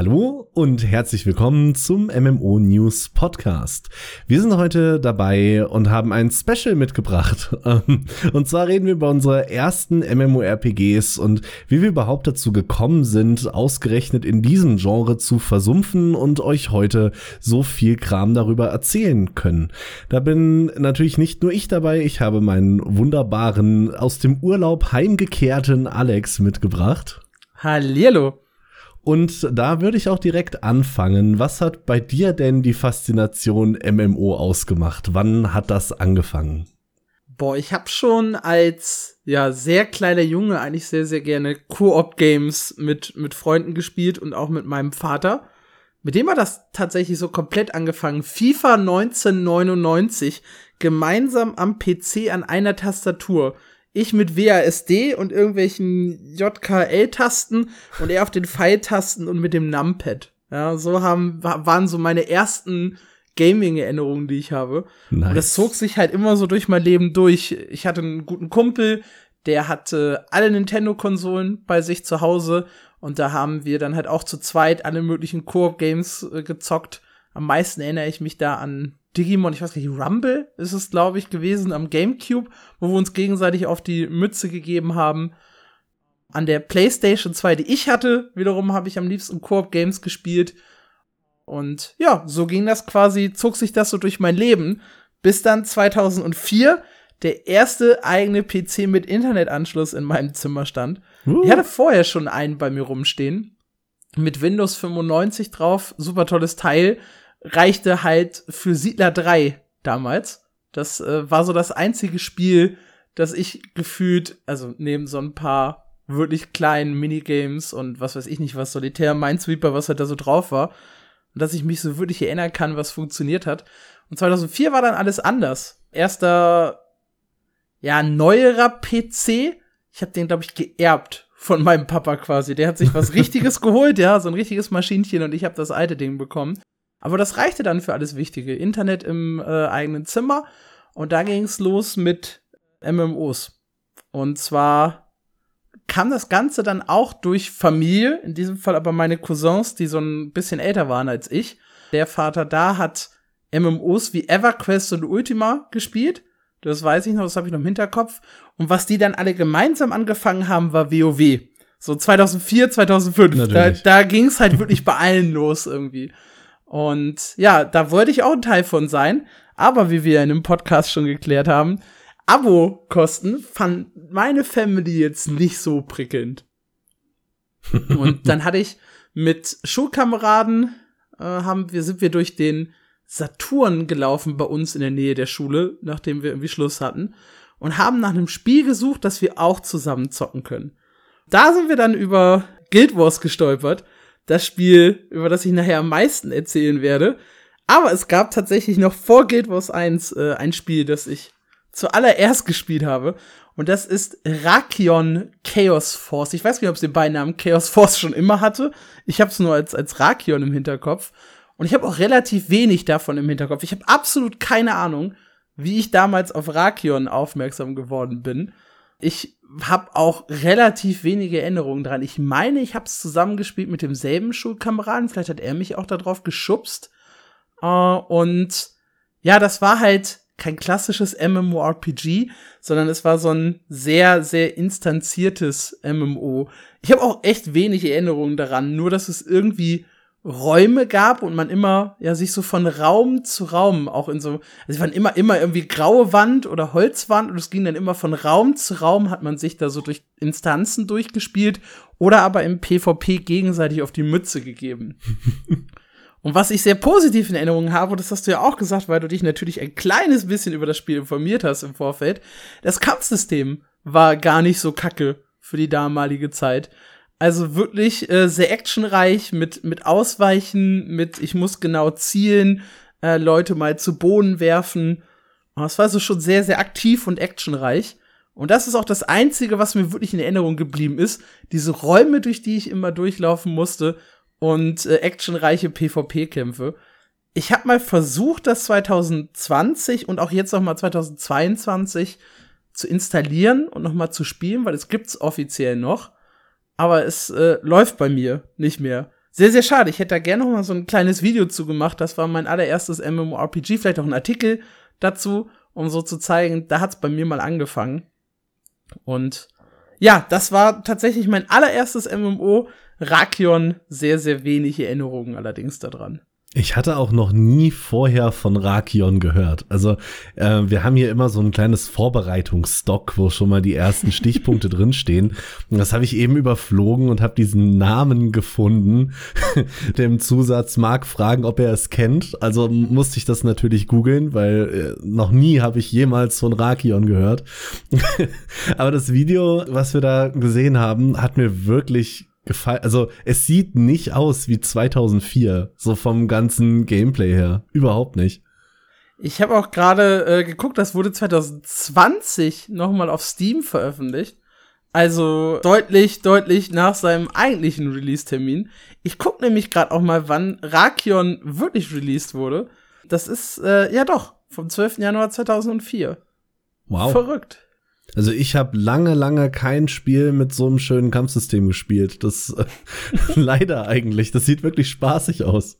Hallo und herzlich willkommen zum MMO News Podcast. Wir sind heute dabei und haben ein Special mitgebracht. Und zwar reden wir über unsere ersten MMORPGs und wie wir überhaupt dazu gekommen sind, ausgerechnet in diesem Genre zu versumpfen und euch heute so viel Kram darüber erzählen können. Da bin natürlich nicht nur ich dabei, ich habe meinen wunderbaren, aus dem Urlaub heimgekehrten Alex mitgebracht. Hallihallo. Und da würde ich auch direkt anfangen. Was hat bei dir denn die Faszination MMO ausgemacht? Wann hat das angefangen? Boah, ich habe schon als ja sehr kleiner Junge eigentlich sehr sehr gerne Koop Games mit mit Freunden gespielt und auch mit meinem Vater. Mit dem hat das tatsächlich so komplett angefangen. FIFA 1999 gemeinsam am PC an einer Tastatur ich mit WASD und irgendwelchen JKL-Tasten und er auf den Pfeiltasten und mit dem Numpad. Ja, so haben, waren so meine ersten Gaming-Erinnerungen, die ich habe. Nice. Und das zog sich halt immer so durch mein Leben durch. Ich hatte einen guten Kumpel, der hatte alle Nintendo-Konsolen bei sich zu Hause und da haben wir dann halt auch zu zweit alle möglichen Koop-Games äh, gezockt. Am meisten erinnere ich mich da an Digimon, ich weiß nicht, Rumble ist es, glaube ich, gewesen am GameCube, wo wir uns gegenseitig auf die Mütze gegeben haben. An der PlayStation 2, die ich hatte, wiederum habe ich am liebsten Koop Games gespielt. Und ja, so ging das quasi, zog sich das so durch mein Leben, bis dann 2004 der erste eigene PC mit Internetanschluss in meinem Zimmer stand. Uh. Ich hatte vorher schon einen bei mir rumstehen. Mit Windows 95 drauf, super tolles Teil reichte halt für Siedler 3 damals. Das äh, war so das einzige Spiel, das ich gefühlt, also neben so ein paar wirklich kleinen Minigames und was weiß ich nicht, was Solitär, Minesweeper, was halt da so drauf war, und dass ich mich so wirklich erinnern kann, was funktioniert hat. Und 2004 war dann alles anders. Erster, ja, neuerer PC. Ich habe den, glaube ich, geerbt von meinem Papa quasi. Der hat sich was Richtiges geholt, ja, so ein richtiges Maschinchen und ich habe das alte Ding bekommen. Aber das reichte dann für alles Wichtige. Internet im äh, eigenen Zimmer. Und da ging es los mit MMOs. Und zwar kam das Ganze dann auch durch Familie, in diesem Fall aber meine Cousins, die so ein bisschen älter waren als ich. Der Vater da hat MMOs wie EverQuest und Ultima gespielt. Das weiß ich noch, das habe ich noch im Hinterkopf. Und was die dann alle gemeinsam angefangen haben, war WoW. So 2004, 2005. Natürlich. Da, da ging es halt wirklich bei allen los irgendwie. Und ja, da wollte ich auch ein Teil von sein. Aber wie wir in dem Podcast schon geklärt haben, Abo-Kosten fand meine Family jetzt nicht so prickelnd. Und dann hatte ich mit Schulkameraden, äh, haben wir, sind wir durch den Saturn gelaufen bei uns in der Nähe der Schule, nachdem wir irgendwie Schluss hatten. Und haben nach einem Spiel gesucht, das wir auch zusammen zocken können. Da sind wir dann über Guild Wars gestolpert das Spiel, über das ich nachher am meisten erzählen werde. Aber es gab tatsächlich noch vor Guild Wars 1 äh, ein Spiel, das ich zuallererst gespielt habe. Und das ist Rakion Chaos Force. Ich weiß nicht, ob es den Beinamen Chaos Force schon immer hatte. Ich habe es nur als, als Rakion im Hinterkopf. Und ich habe auch relativ wenig davon im Hinterkopf. Ich habe absolut keine Ahnung, wie ich damals auf Rakion aufmerksam geworden bin. Ich habe auch relativ wenige Erinnerungen dran. Ich meine, ich habe es zusammengespielt mit demselben Schulkameraden. Vielleicht hat er mich auch darauf geschubst. Uh, und ja, das war halt kein klassisches MMORPG, sondern es war so ein sehr, sehr instanziertes MMO. Ich habe auch echt wenig Erinnerungen daran, nur dass es irgendwie Räume gab und man immer ja sich so von Raum zu Raum auch in so also es waren immer immer irgendwie graue Wand oder Holzwand und es ging dann immer von Raum zu Raum hat man sich da so durch Instanzen durchgespielt oder aber im PvP gegenseitig auf die Mütze gegeben. und was ich sehr positiv in Erinnerung habe, das hast du ja auch gesagt, weil du dich natürlich ein kleines bisschen über das Spiel informiert hast im Vorfeld, das Kampfsystem war gar nicht so kacke für die damalige Zeit. Also wirklich äh, sehr actionreich mit, mit Ausweichen, mit ich muss genau zielen, äh, Leute mal zu Boden werfen. Das war so schon sehr, sehr aktiv und actionreich. Und das ist auch das Einzige, was mir wirklich in Erinnerung geblieben ist. Diese Räume, durch die ich immer durchlaufen musste und äh, actionreiche PvP-Kämpfe. Ich habe mal versucht, das 2020 und auch jetzt noch mal 2022 zu installieren und nochmal zu spielen, weil es gibt's offiziell noch. Aber es äh, läuft bei mir nicht mehr. Sehr, sehr schade. Ich hätte da gerne noch mal so ein kleines Video zu gemacht. Das war mein allererstes MMORPG, vielleicht auch ein Artikel dazu, um so zu zeigen, da hat's bei mir mal angefangen. Und ja, das war tatsächlich mein allererstes MMO. Rakion, sehr, sehr wenig Erinnerungen allerdings daran. Ich hatte auch noch nie vorher von Rakion gehört. Also äh, wir haben hier immer so ein kleines Vorbereitungsstock, wo schon mal die ersten Stichpunkte drinstehen. Und das habe ich eben überflogen und habe diesen Namen gefunden. Dem Zusatz mag fragen, ob er es kennt. Also musste ich das natürlich googeln, weil äh, noch nie habe ich jemals von Rakion gehört. Aber das Video, was wir da gesehen haben, hat mir wirklich gefallen. Also es sieht nicht aus wie 2004, so vom ganzen Gameplay her. Überhaupt nicht. Ich habe auch gerade äh, geguckt, das wurde 2020 nochmal auf Steam veröffentlicht. Also deutlich, deutlich nach seinem eigentlichen Release-Termin. Ich guck nämlich gerade auch mal, wann Rakion wirklich released wurde. Das ist, äh, ja doch, vom 12. Januar 2004. Wow. Verrückt. Also ich habe lange, lange kein Spiel mit so einem schönen Kampfsystem gespielt. Das äh, leider eigentlich. Das sieht wirklich spaßig aus.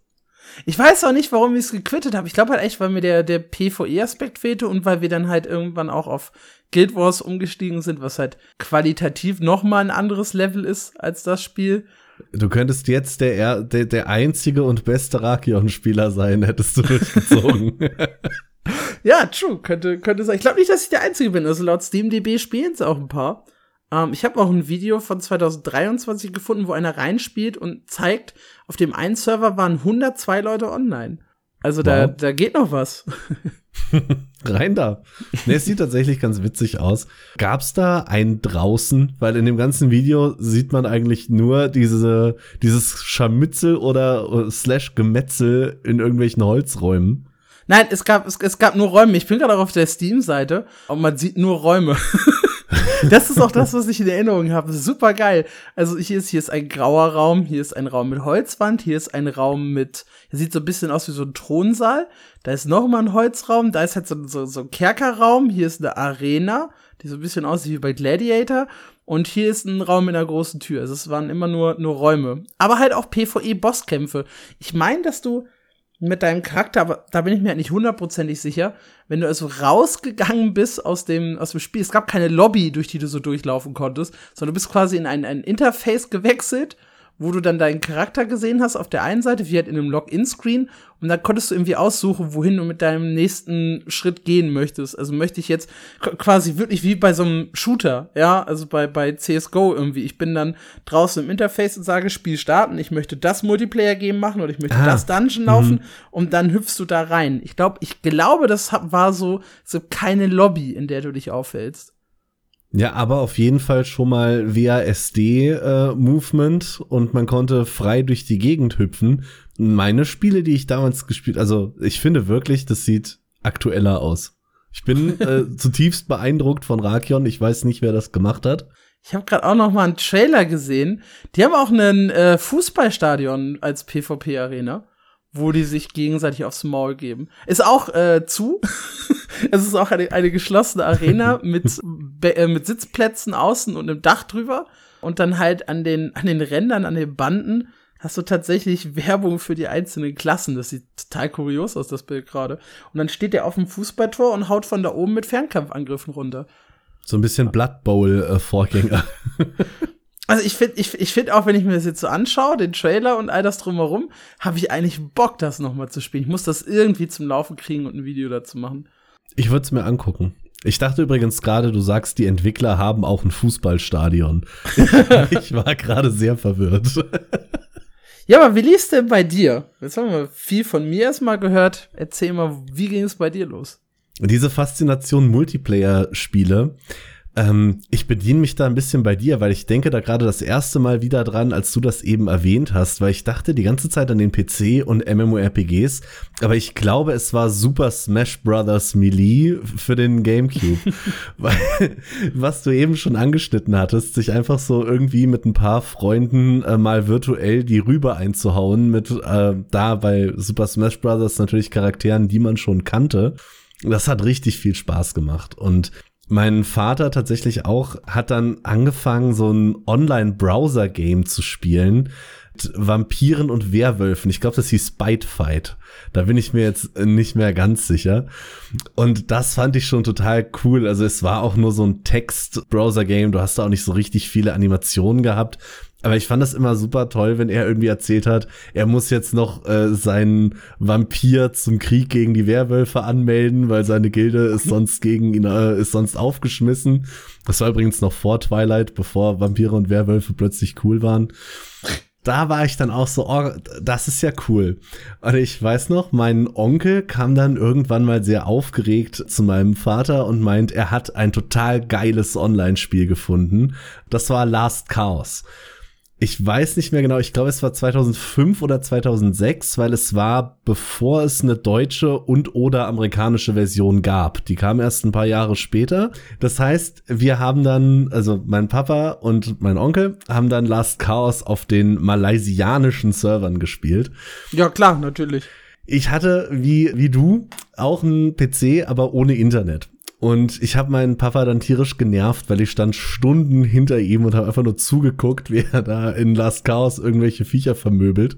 Ich weiß auch nicht, warum ich es gequittet habe. Ich glaube halt echt, weil mir der, der PvE-Aspekt fehlte und weil wir dann halt irgendwann auch auf Guild Wars umgestiegen sind, was halt qualitativ noch mal ein anderes Level ist als das Spiel. Du könntest jetzt der, der, der einzige und beste Rakion-Spieler sein, hättest du durchgezogen. ja, true, könnte, könnte sein. Ich glaube nicht, dass ich der Einzige bin. Also laut SteamDB spielen es auch ein paar. Ähm, ich habe auch ein Video von 2023 gefunden, wo einer reinspielt und zeigt, auf dem einen Server waren 102 Leute online. Also da, da geht noch was. Rein da. Ne, es sieht tatsächlich ganz witzig aus. Gab's da einen draußen? Weil in dem ganzen Video sieht man eigentlich nur diese, dieses Scharmützel oder slash Gemetzel in irgendwelchen Holzräumen. Nein, es gab, es, es gab nur Räume. Ich bin gerade auch auf der Steam-Seite und man sieht nur Räume. das ist auch das, was ich in Erinnerung habe. Super geil. Also hier ist, hier ist ein grauer Raum, hier ist ein Raum mit Holzwand, hier ist ein Raum mit, sieht so ein bisschen aus wie so ein Thronsaal. Da ist noch mal ein Holzraum, da ist halt so, so, so ein Kerkerraum, hier ist eine Arena, die so ein bisschen aussieht wie bei Gladiator. Und hier ist ein Raum mit einer großen Tür. Also es waren immer nur, nur Räume. Aber halt auch PvE-Bosskämpfe. Ich meine, dass du mit deinem Charakter, aber da bin ich mir halt nicht hundertprozentig sicher, wenn du also rausgegangen bist aus dem, aus dem Spiel, es gab keine Lobby, durch die du so durchlaufen konntest, sondern du bist quasi in ein, ein Interface gewechselt wo du dann deinen Charakter gesehen hast auf der einen Seite, wie halt in einem Login-Screen, und dann konntest du irgendwie aussuchen, wohin du mit deinem nächsten Schritt gehen möchtest. Also möchte ich jetzt quasi wirklich wie bei so einem Shooter, ja, also bei, bei CSGO irgendwie. Ich bin dann draußen im Interface und sage, Spiel starten, ich möchte das Multiplayer-Game machen oder ich möchte ah. das Dungeon laufen mhm. und dann hüpfst du da rein. Ich glaube, ich glaube, das war so, so keine Lobby, in der du dich aufhältst. Ja, aber auf jeden Fall schon mal WASD-Movement äh, und man konnte frei durch die Gegend hüpfen. Meine Spiele, die ich damals gespielt, also ich finde wirklich, das sieht aktueller aus. Ich bin äh, zutiefst beeindruckt von Rakion. Ich weiß nicht, wer das gemacht hat. Ich habe gerade auch noch mal einen Trailer gesehen. Die haben auch einen äh, Fußballstadion als PvP-Arena wo die sich gegenseitig aufs Maul geben. Ist auch äh, zu. es ist auch eine, eine geschlossene Arena mit, äh, mit Sitzplätzen außen und einem Dach drüber. Und dann halt an den, an den Rändern, an den Banden hast du tatsächlich Werbung für die einzelnen Klassen. Das sieht total kurios aus, das Bild gerade. Und dann steht der auf dem Fußballtor und haut von da oben mit Fernkampfangriffen runter. So ein bisschen Blood Bowl-Vorgänger. Äh, Also ich finde, ich, ich finde auch, wenn ich mir das jetzt so anschaue, den Trailer und all das drumherum, habe ich eigentlich Bock, das noch mal zu spielen. Ich muss das irgendwie zum Laufen kriegen und ein Video dazu machen. Ich würde es mir angucken. Ich dachte übrigens gerade, du sagst, die Entwickler haben auch ein Fußballstadion. ich war gerade sehr verwirrt. ja, aber wie lief denn bei dir? Jetzt haben wir viel von mir erstmal gehört. Erzähl mal, wie ging es bei dir los? Diese Faszination Multiplayer-Spiele ähm, ich bediene mich da ein bisschen bei dir, weil ich denke da gerade das erste Mal wieder dran, als du das eben erwähnt hast, weil ich dachte die ganze Zeit an den PC und MMORPGs, aber ich glaube, es war Super Smash Bros. Melee für den GameCube. weil, was du eben schon angeschnitten hattest, sich einfach so irgendwie mit ein paar Freunden äh, mal virtuell die Rübe einzuhauen mit äh, da bei Super Smash Bros. natürlich Charakteren, die man schon kannte. Das hat richtig viel Spaß gemacht und mein Vater tatsächlich auch hat dann angefangen, so ein Online-Browser-Game zu spielen. Vampiren und Werwölfen. Ich glaube, das hieß Bite Fight. Da bin ich mir jetzt nicht mehr ganz sicher. Und das fand ich schon total cool. Also es war auch nur so ein Text-Browser-Game. Du hast da auch nicht so richtig viele Animationen gehabt. Aber ich fand das immer super toll, wenn er irgendwie erzählt hat, er muss jetzt noch äh, seinen Vampir zum Krieg gegen die Werwölfe anmelden, weil seine Gilde ist sonst gegen ihn, äh, ist sonst aufgeschmissen. Das war übrigens noch vor Twilight, bevor Vampire und Werwölfe plötzlich cool waren da war ich dann auch so, oh, das ist ja cool. Und ich weiß noch, mein Onkel kam dann irgendwann mal sehr aufgeregt zu meinem Vater und meint, er hat ein total geiles Online-Spiel gefunden. Das war Last Chaos ich weiß nicht mehr genau, ich glaube, es war 2005 oder 2006, weil es war, bevor es eine deutsche und oder amerikanische Version gab. Die kam erst ein paar Jahre später. Das heißt, wir haben dann, also mein Papa und mein Onkel haben dann Last Chaos auf den malaysianischen Servern gespielt. Ja, klar, natürlich. Ich hatte, wie, wie du, auch einen PC, aber ohne Internet. Und ich habe meinen Papa dann tierisch genervt, weil ich stand Stunden hinter ihm und habe einfach nur zugeguckt, wie er da in Last Chaos irgendwelche Viecher vermöbelt.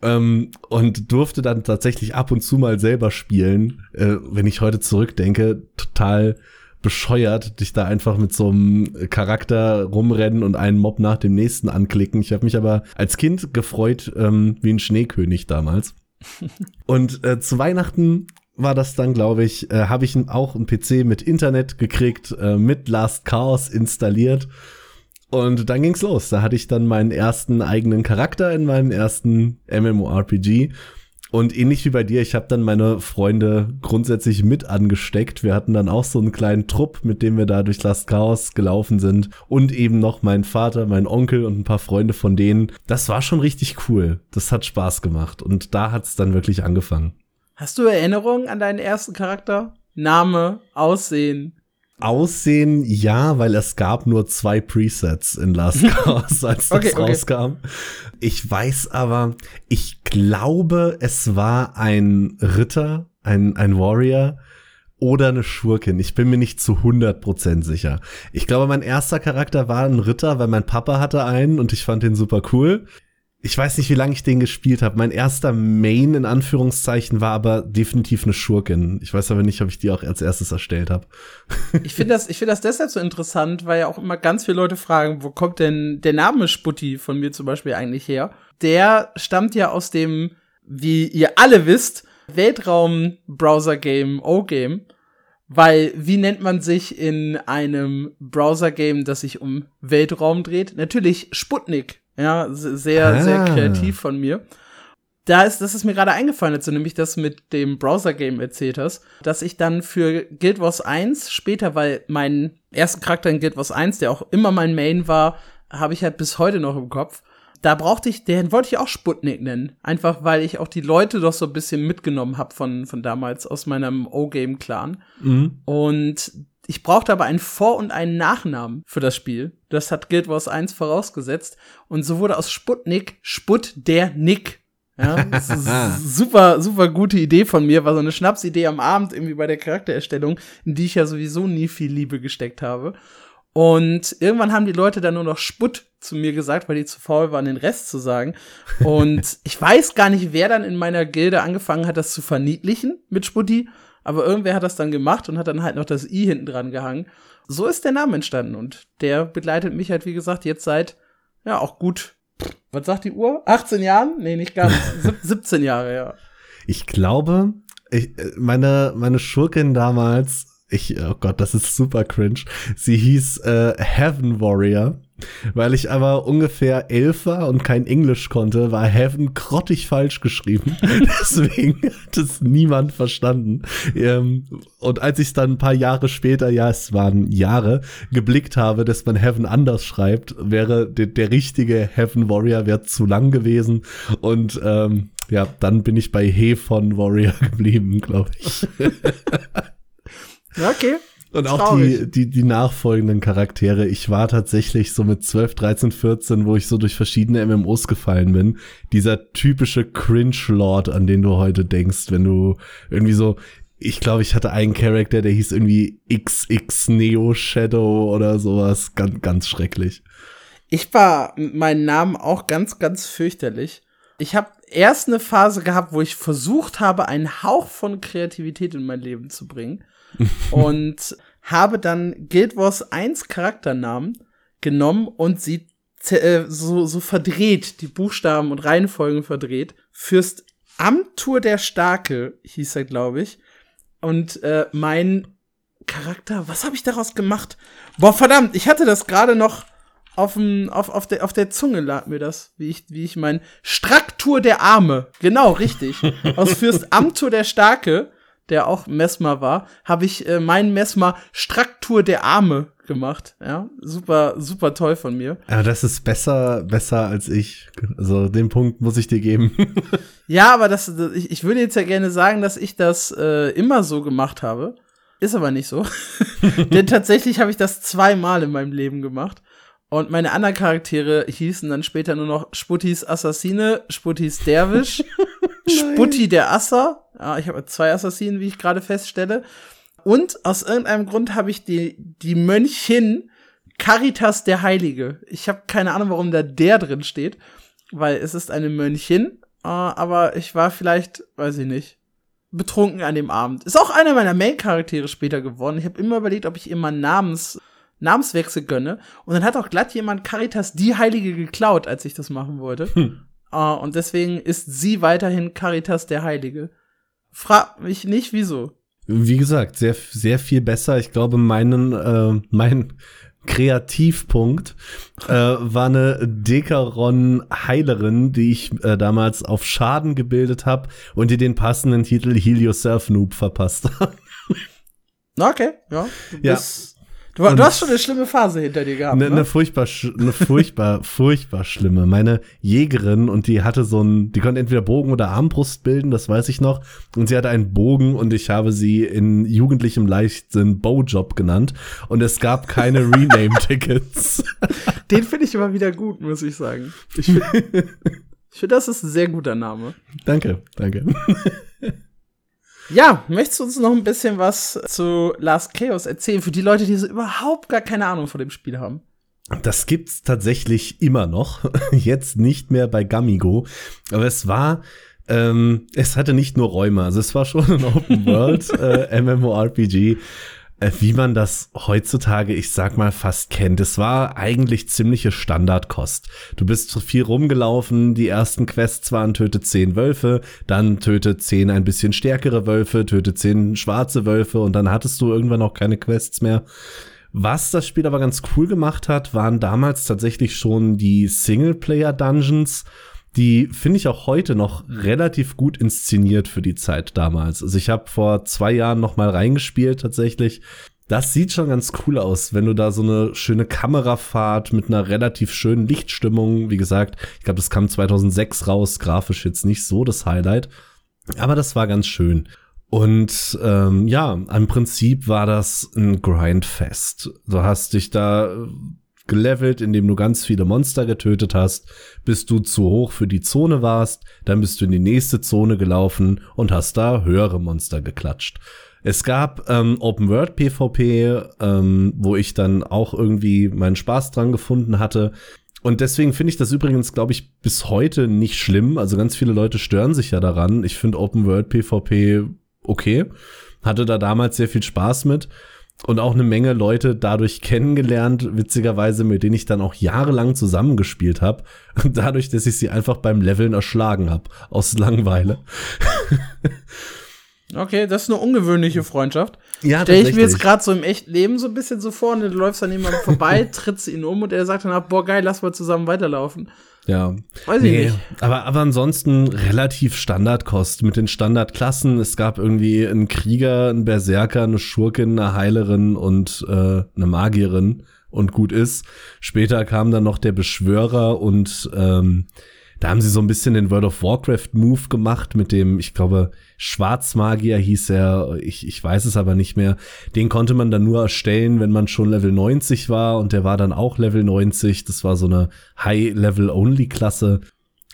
Ähm, und durfte dann tatsächlich ab und zu mal selber spielen. Äh, wenn ich heute zurückdenke, total bescheuert, dich da einfach mit so einem Charakter rumrennen und einen Mob nach dem nächsten anklicken. Ich habe mich aber als Kind gefreut ähm, wie ein Schneekönig damals. und äh, zu Weihnachten war das dann, glaube ich, äh, habe ich auch einen PC mit Internet gekriegt, äh, mit Last Chaos installiert. Und dann ging's los. Da hatte ich dann meinen ersten eigenen Charakter in meinem ersten MMORPG. Und ähnlich wie bei dir, ich habe dann meine Freunde grundsätzlich mit angesteckt. Wir hatten dann auch so einen kleinen Trupp, mit dem wir da durch Last Chaos gelaufen sind. Und eben noch mein Vater, mein Onkel und ein paar Freunde von denen. Das war schon richtig cool. Das hat Spaß gemacht. Und da hat's dann wirklich angefangen. Hast du Erinnerungen an deinen ersten Charakter? Name, Aussehen? Aussehen, ja, weil es gab nur zwei Presets in Last Chaos, als okay, das rauskam. Okay. Ich weiß aber, ich glaube, es war ein Ritter, ein, ein Warrior oder eine Schurkin. Ich bin mir nicht zu 100% sicher. Ich glaube, mein erster Charakter war ein Ritter, weil mein Papa hatte einen und ich fand den super cool ich weiß nicht, wie lange ich den gespielt habe. Mein erster Main in Anführungszeichen war aber definitiv eine Schurkin. Ich weiß aber nicht, ob ich die auch als erstes erstellt habe. ich finde das, ich finde das deshalb so interessant, weil ja auch immer ganz viele Leute fragen, wo kommt denn der Name Sputti von mir zum Beispiel eigentlich her? Der stammt ja aus dem, wie ihr alle wisst, Weltraum-Browser-Game, O-Game. Weil, wie nennt man sich in einem Browser-Game, das sich um Weltraum dreht? Natürlich Sputnik. Ja, sehr, ah. sehr kreativ von mir. Da ist, das ist mir gerade eingefallen, als du nämlich das mit dem Browser-Game erzählt hast, dass ich dann für Guild Wars 1 später, weil mein ersten Charakter in Guild Wars 1, der auch immer mein Main war, habe ich halt bis heute noch im Kopf. Da brauchte ich, den wollte ich auch Sputnik nennen. Einfach weil ich auch die Leute doch so ein bisschen mitgenommen habe von, von damals aus meinem O-Game-Clan. Mhm. Und ich brauchte aber einen Vor- und einen Nachnamen für das Spiel. Das hat Guild Wars 1 vorausgesetzt. Und so wurde aus Sputnik Sput der Nick. Ja, das ist super, super gute Idee von mir, war so eine Schnapsidee am Abend irgendwie bei der Charaktererstellung, in die ich ja sowieso nie viel Liebe gesteckt habe. Und irgendwann haben die Leute dann nur noch Sputt zu mir gesagt, weil die zu faul waren, den Rest zu sagen. Und ich weiß gar nicht, wer dann in meiner Gilde angefangen hat, das zu verniedlichen mit Sputti. Aber irgendwer hat das dann gemacht und hat dann halt noch das I hinten dran gehangen. So ist der Name entstanden und der begleitet mich halt, wie gesagt, jetzt seit, ja, auch gut, was sagt die Uhr? 18 Jahren? Nee, nicht ganz. 17 Jahre, ja. Ich glaube, ich, äh, meine, meine Schurkin damals, ich, oh Gott, das ist super cringe. Sie hieß äh, Heaven Warrior. Weil ich aber ungefähr elf war und kein Englisch konnte, war Heaven grottig falsch geschrieben. Deswegen hat es niemand verstanden. Ähm, und als ich dann ein paar Jahre später, ja, es waren Jahre, geblickt habe, dass man Heaven anders schreibt, wäre der, der richtige Heaven Warrior wäre zu lang gewesen. Und ähm, ja, dann bin ich bei He von Warrior geblieben, glaube ich. okay. Und auch die, die, die nachfolgenden Charaktere. Ich war tatsächlich so mit 12, 13, 14, wo ich so durch verschiedene MMOs gefallen bin. Dieser typische Cringe-Lord, an den du heute denkst, wenn du irgendwie so ich glaube, ich hatte einen Charakter, der hieß irgendwie XX Neo Shadow oder sowas. Ganz, ganz schrecklich. Ich war mit meinem Namen auch ganz, ganz fürchterlich. Ich habe erst eine Phase gehabt, wo ich versucht habe, einen Hauch von Kreativität in mein Leben zu bringen. und habe dann Guild Wars 1 Charakternamen genommen und sie äh, so, so verdreht, die Buchstaben und Reihenfolgen verdreht. Fürst Amtur der Starke hieß er, glaube ich. Und äh, mein Charakter, was habe ich daraus gemacht? Boah, verdammt, ich hatte das gerade noch auf, dem, auf, auf, der, auf der Zunge lag mir das, wie ich, wie ich mein Straktur der Arme, genau, richtig, aus Fürst Amtur der Starke, der auch Messmer war, habe ich äh, meinen Messmer Straktur der Arme gemacht. Ja, super, super toll von mir. Aber das ist besser, besser als ich. Also den Punkt muss ich dir geben. ja, aber das, ich, ich würde jetzt ja gerne sagen, dass ich das äh, immer so gemacht habe. Ist aber nicht so. Denn tatsächlich habe ich das zweimal in meinem Leben gemacht. Und meine anderen Charaktere hießen dann später nur noch Sputtis Assassine, Sputtis Derwisch, Sputti der Asser. Ja, ich habe zwei Assassinen, wie ich gerade feststelle. Und aus irgendeinem Grund habe ich die, die Mönchin Caritas der Heilige. Ich habe keine Ahnung, warum da der drin steht, weil es ist eine Mönchin. Äh, aber ich war vielleicht, weiß ich nicht, betrunken an dem Abend. Ist auch einer meiner Main-Charaktere später geworden. Ich habe immer überlegt, ob ich mal Namens Namenswechsel gönne. Und dann hat auch glatt jemand Caritas die Heilige geklaut, als ich das machen wollte. Hm. Uh, und deswegen ist sie weiterhin Caritas der Heilige. Frag mich nicht, wieso. Wie gesagt, sehr, sehr viel besser. Ich glaube, meinen, äh, mein Kreativpunkt äh, war eine Dekaron-Heilerin, die ich äh, damals auf Schaden gebildet habe und die den passenden Titel Heal Yourself Noob verpasst hat. Okay, ja. Du ja. bist Du, du, hast schon eine schlimme Phase hinter dir gehabt. Eine, ne? eine furchtbar, eine furchtbar, furchtbar schlimme. Meine Jägerin und die hatte so ein, die konnte entweder Bogen oder Armbrust bilden, das weiß ich noch. Und sie hatte einen Bogen und ich habe sie in jugendlichem Leichtsinn Bowjob genannt. Und es gab keine Rename-Tickets. Den finde ich immer wieder gut, muss ich sagen. Ich finde, find, das ist ein sehr guter Name. Danke, danke. Ja, möchtest du uns noch ein bisschen was zu Last Chaos erzählen für die Leute, die so überhaupt gar keine Ahnung von dem Spiel haben? Das gibt's tatsächlich immer noch. Jetzt nicht mehr bei Gamigo. Aber es war, ähm, es hatte nicht nur Räume. Also es war schon ein Open World äh, MMORPG. Äh, wie man das heutzutage, ich sag mal, fast kennt. Es war eigentlich ziemliche Standardkost. Du bist viel rumgelaufen, die ersten Quests waren töte zehn Wölfe, dann töte zehn ein bisschen stärkere Wölfe, töte zehn schwarze Wölfe und dann hattest du irgendwann auch keine Quests mehr. Was das Spiel aber ganz cool gemacht hat, waren damals tatsächlich schon die Singleplayer-Dungeons die finde ich auch heute noch relativ gut inszeniert für die Zeit damals. Also ich habe vor zwei Jahren noch mal reingespielt tatsächlich. Das sieht schon ganz cool aus, wenn du da so eine schöne Kamerafahrt mit einer relativ schönen Lichtstimmung, wie gesagt, ich glaube, das kam 2006 raus, grafisch jetzt nicht so das Highlight, aber das war ganz schön. Und ähm, ja, im Prinzip war das ein Grindfest. Du hast dich da gelevelt, indem du ganz viele Monster getötet hast, bis du zu hoch für die Zone warst, dann bist du in die nächste Zone gelaufen und hast da höhere Monster geklatscht. Es gab ähm, Open World PvP, ähm, wo ich dann auch irgendwie meinen Spaß dran gefunden hatte. Und deswegen finde ich das übrigens, glaube ich, bis heute nicht schlimm. Also ganz viele Leute stören sich ja daran. Ich finde Open World PvP okay. Hatte da damals sehr viel Spaß mit und auch eine Menge Leute dadurch kennengelernt, witzigerweise, mit denen ich dann auch jahrelang zusammengespielt habe. Dadurch, dass ich sie einfach beim Leveln erschlagen habe, aus Langeweile. Okay, das ist eine ungewöhnliche Freundschaft. Ja, Stell ich mir jetzt gerade so im echten Leben so ein bisschen so vor, und du läufst an jemandem vorbei, trittst ihn um und er sagt dann, boah, geil, lass mal zusammen weiterlaufen. Ja. Weiß nee, ich nicht. Aber, aber ansonsten relativ Standardkost mit den Standardklassen. Es gab irgendwie einen Krieger, einen Berserker, eine Schurkin, eine Heilerin und äh, eine Magierin und gut ist. Später kam dann noch der Beschwörer und ähm, da haben sie so ein bisschen den World of Warcraft Move gemacht mit dem, ich glaube, Schwarzmagier hieß er, ich, ich weiß es aber nicht mehr. Den konnte man dann nur erstellen, wenn man schon Level 90 war und der war dann auch Level 90. Das war so eine High-Level-Only-Klasse.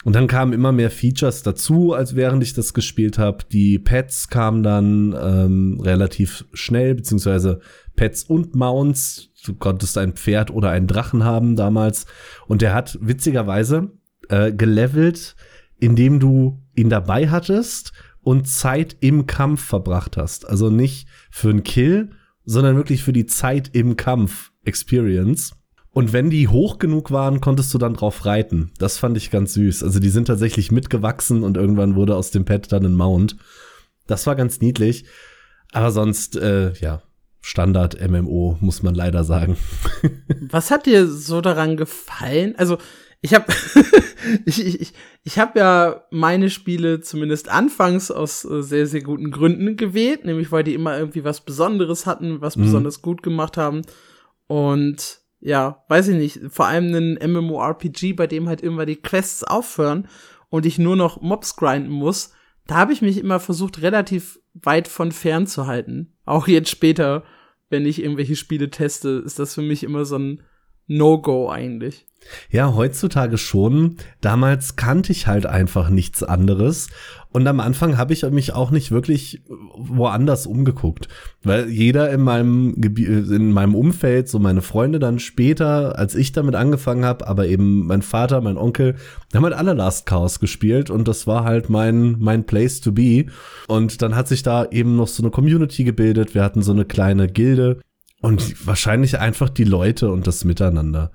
Und dann kamen immer mehr Features dazu, als während ich das gespielt habe. Die Pets kamen dann ähm, relativ schnell, beziehungsweise Pets und Mounts. Du konntest ein Pferd oder einen Drachen haben damals. Und der hat witzigerweise äh, gelevelt, indem du ihn dabei hattest und Zeit im Kampf verbracht hast. Also nicht für einen Kill, sondern wirklich für die Zeit im Kampf Experience. Und wenn die hoch genug waren, konntest du dann drauf reiten. Das fand ich ganz süß. Also die sind tatsächlich mitgewachsen und irgendwann wurde aus dem Pet dann ein Mount. Das war ganz niedlich. Aber sonst, äh, ja, Standard MMO, muss man leider sagen. Was hat dir so daran gefallen? Also, ich habe ich, ich, ich, hab ja meine Spiele zumindest anfangs aus äh, sehr, sehr guten Gründen gewählt, nämlich weil die immer irgendwie was Besonderes hatten, was mhm. besonders gut gemacht haben. Und ja, weiß ich nicht, vor allem ein MMORPG, bei dem halt immer die Quests aufhören und ich nur noch Mobs grinden muss, da habe ich mich immer versucht, relativ weit von fern zu halten. Auch jetzt später, wenn ich irgendwelche Spiele teste, ist das für mich immer so ein No-Go eigentlich. Ja, heutzutage schon. Damals kannte ich halt einfach nichts anderes. Und am Anfang habe ich mich auch nicht wirklich woanders umgeguckt, weil jeder in meinem Gebi in meinem Umfeld, so meine Freunde dann später, als ich damit angefangen habe, aber eben mein Vater, mein Onkel, haben halt alle Last Chaos gespielt und das war halt mein mein Place to be. Und dann hat sich da eben noch so eine Community gebildet. Wir hatten so eine kleine Gilde und wahrscheinlich einfach die Leute und das Miteinander.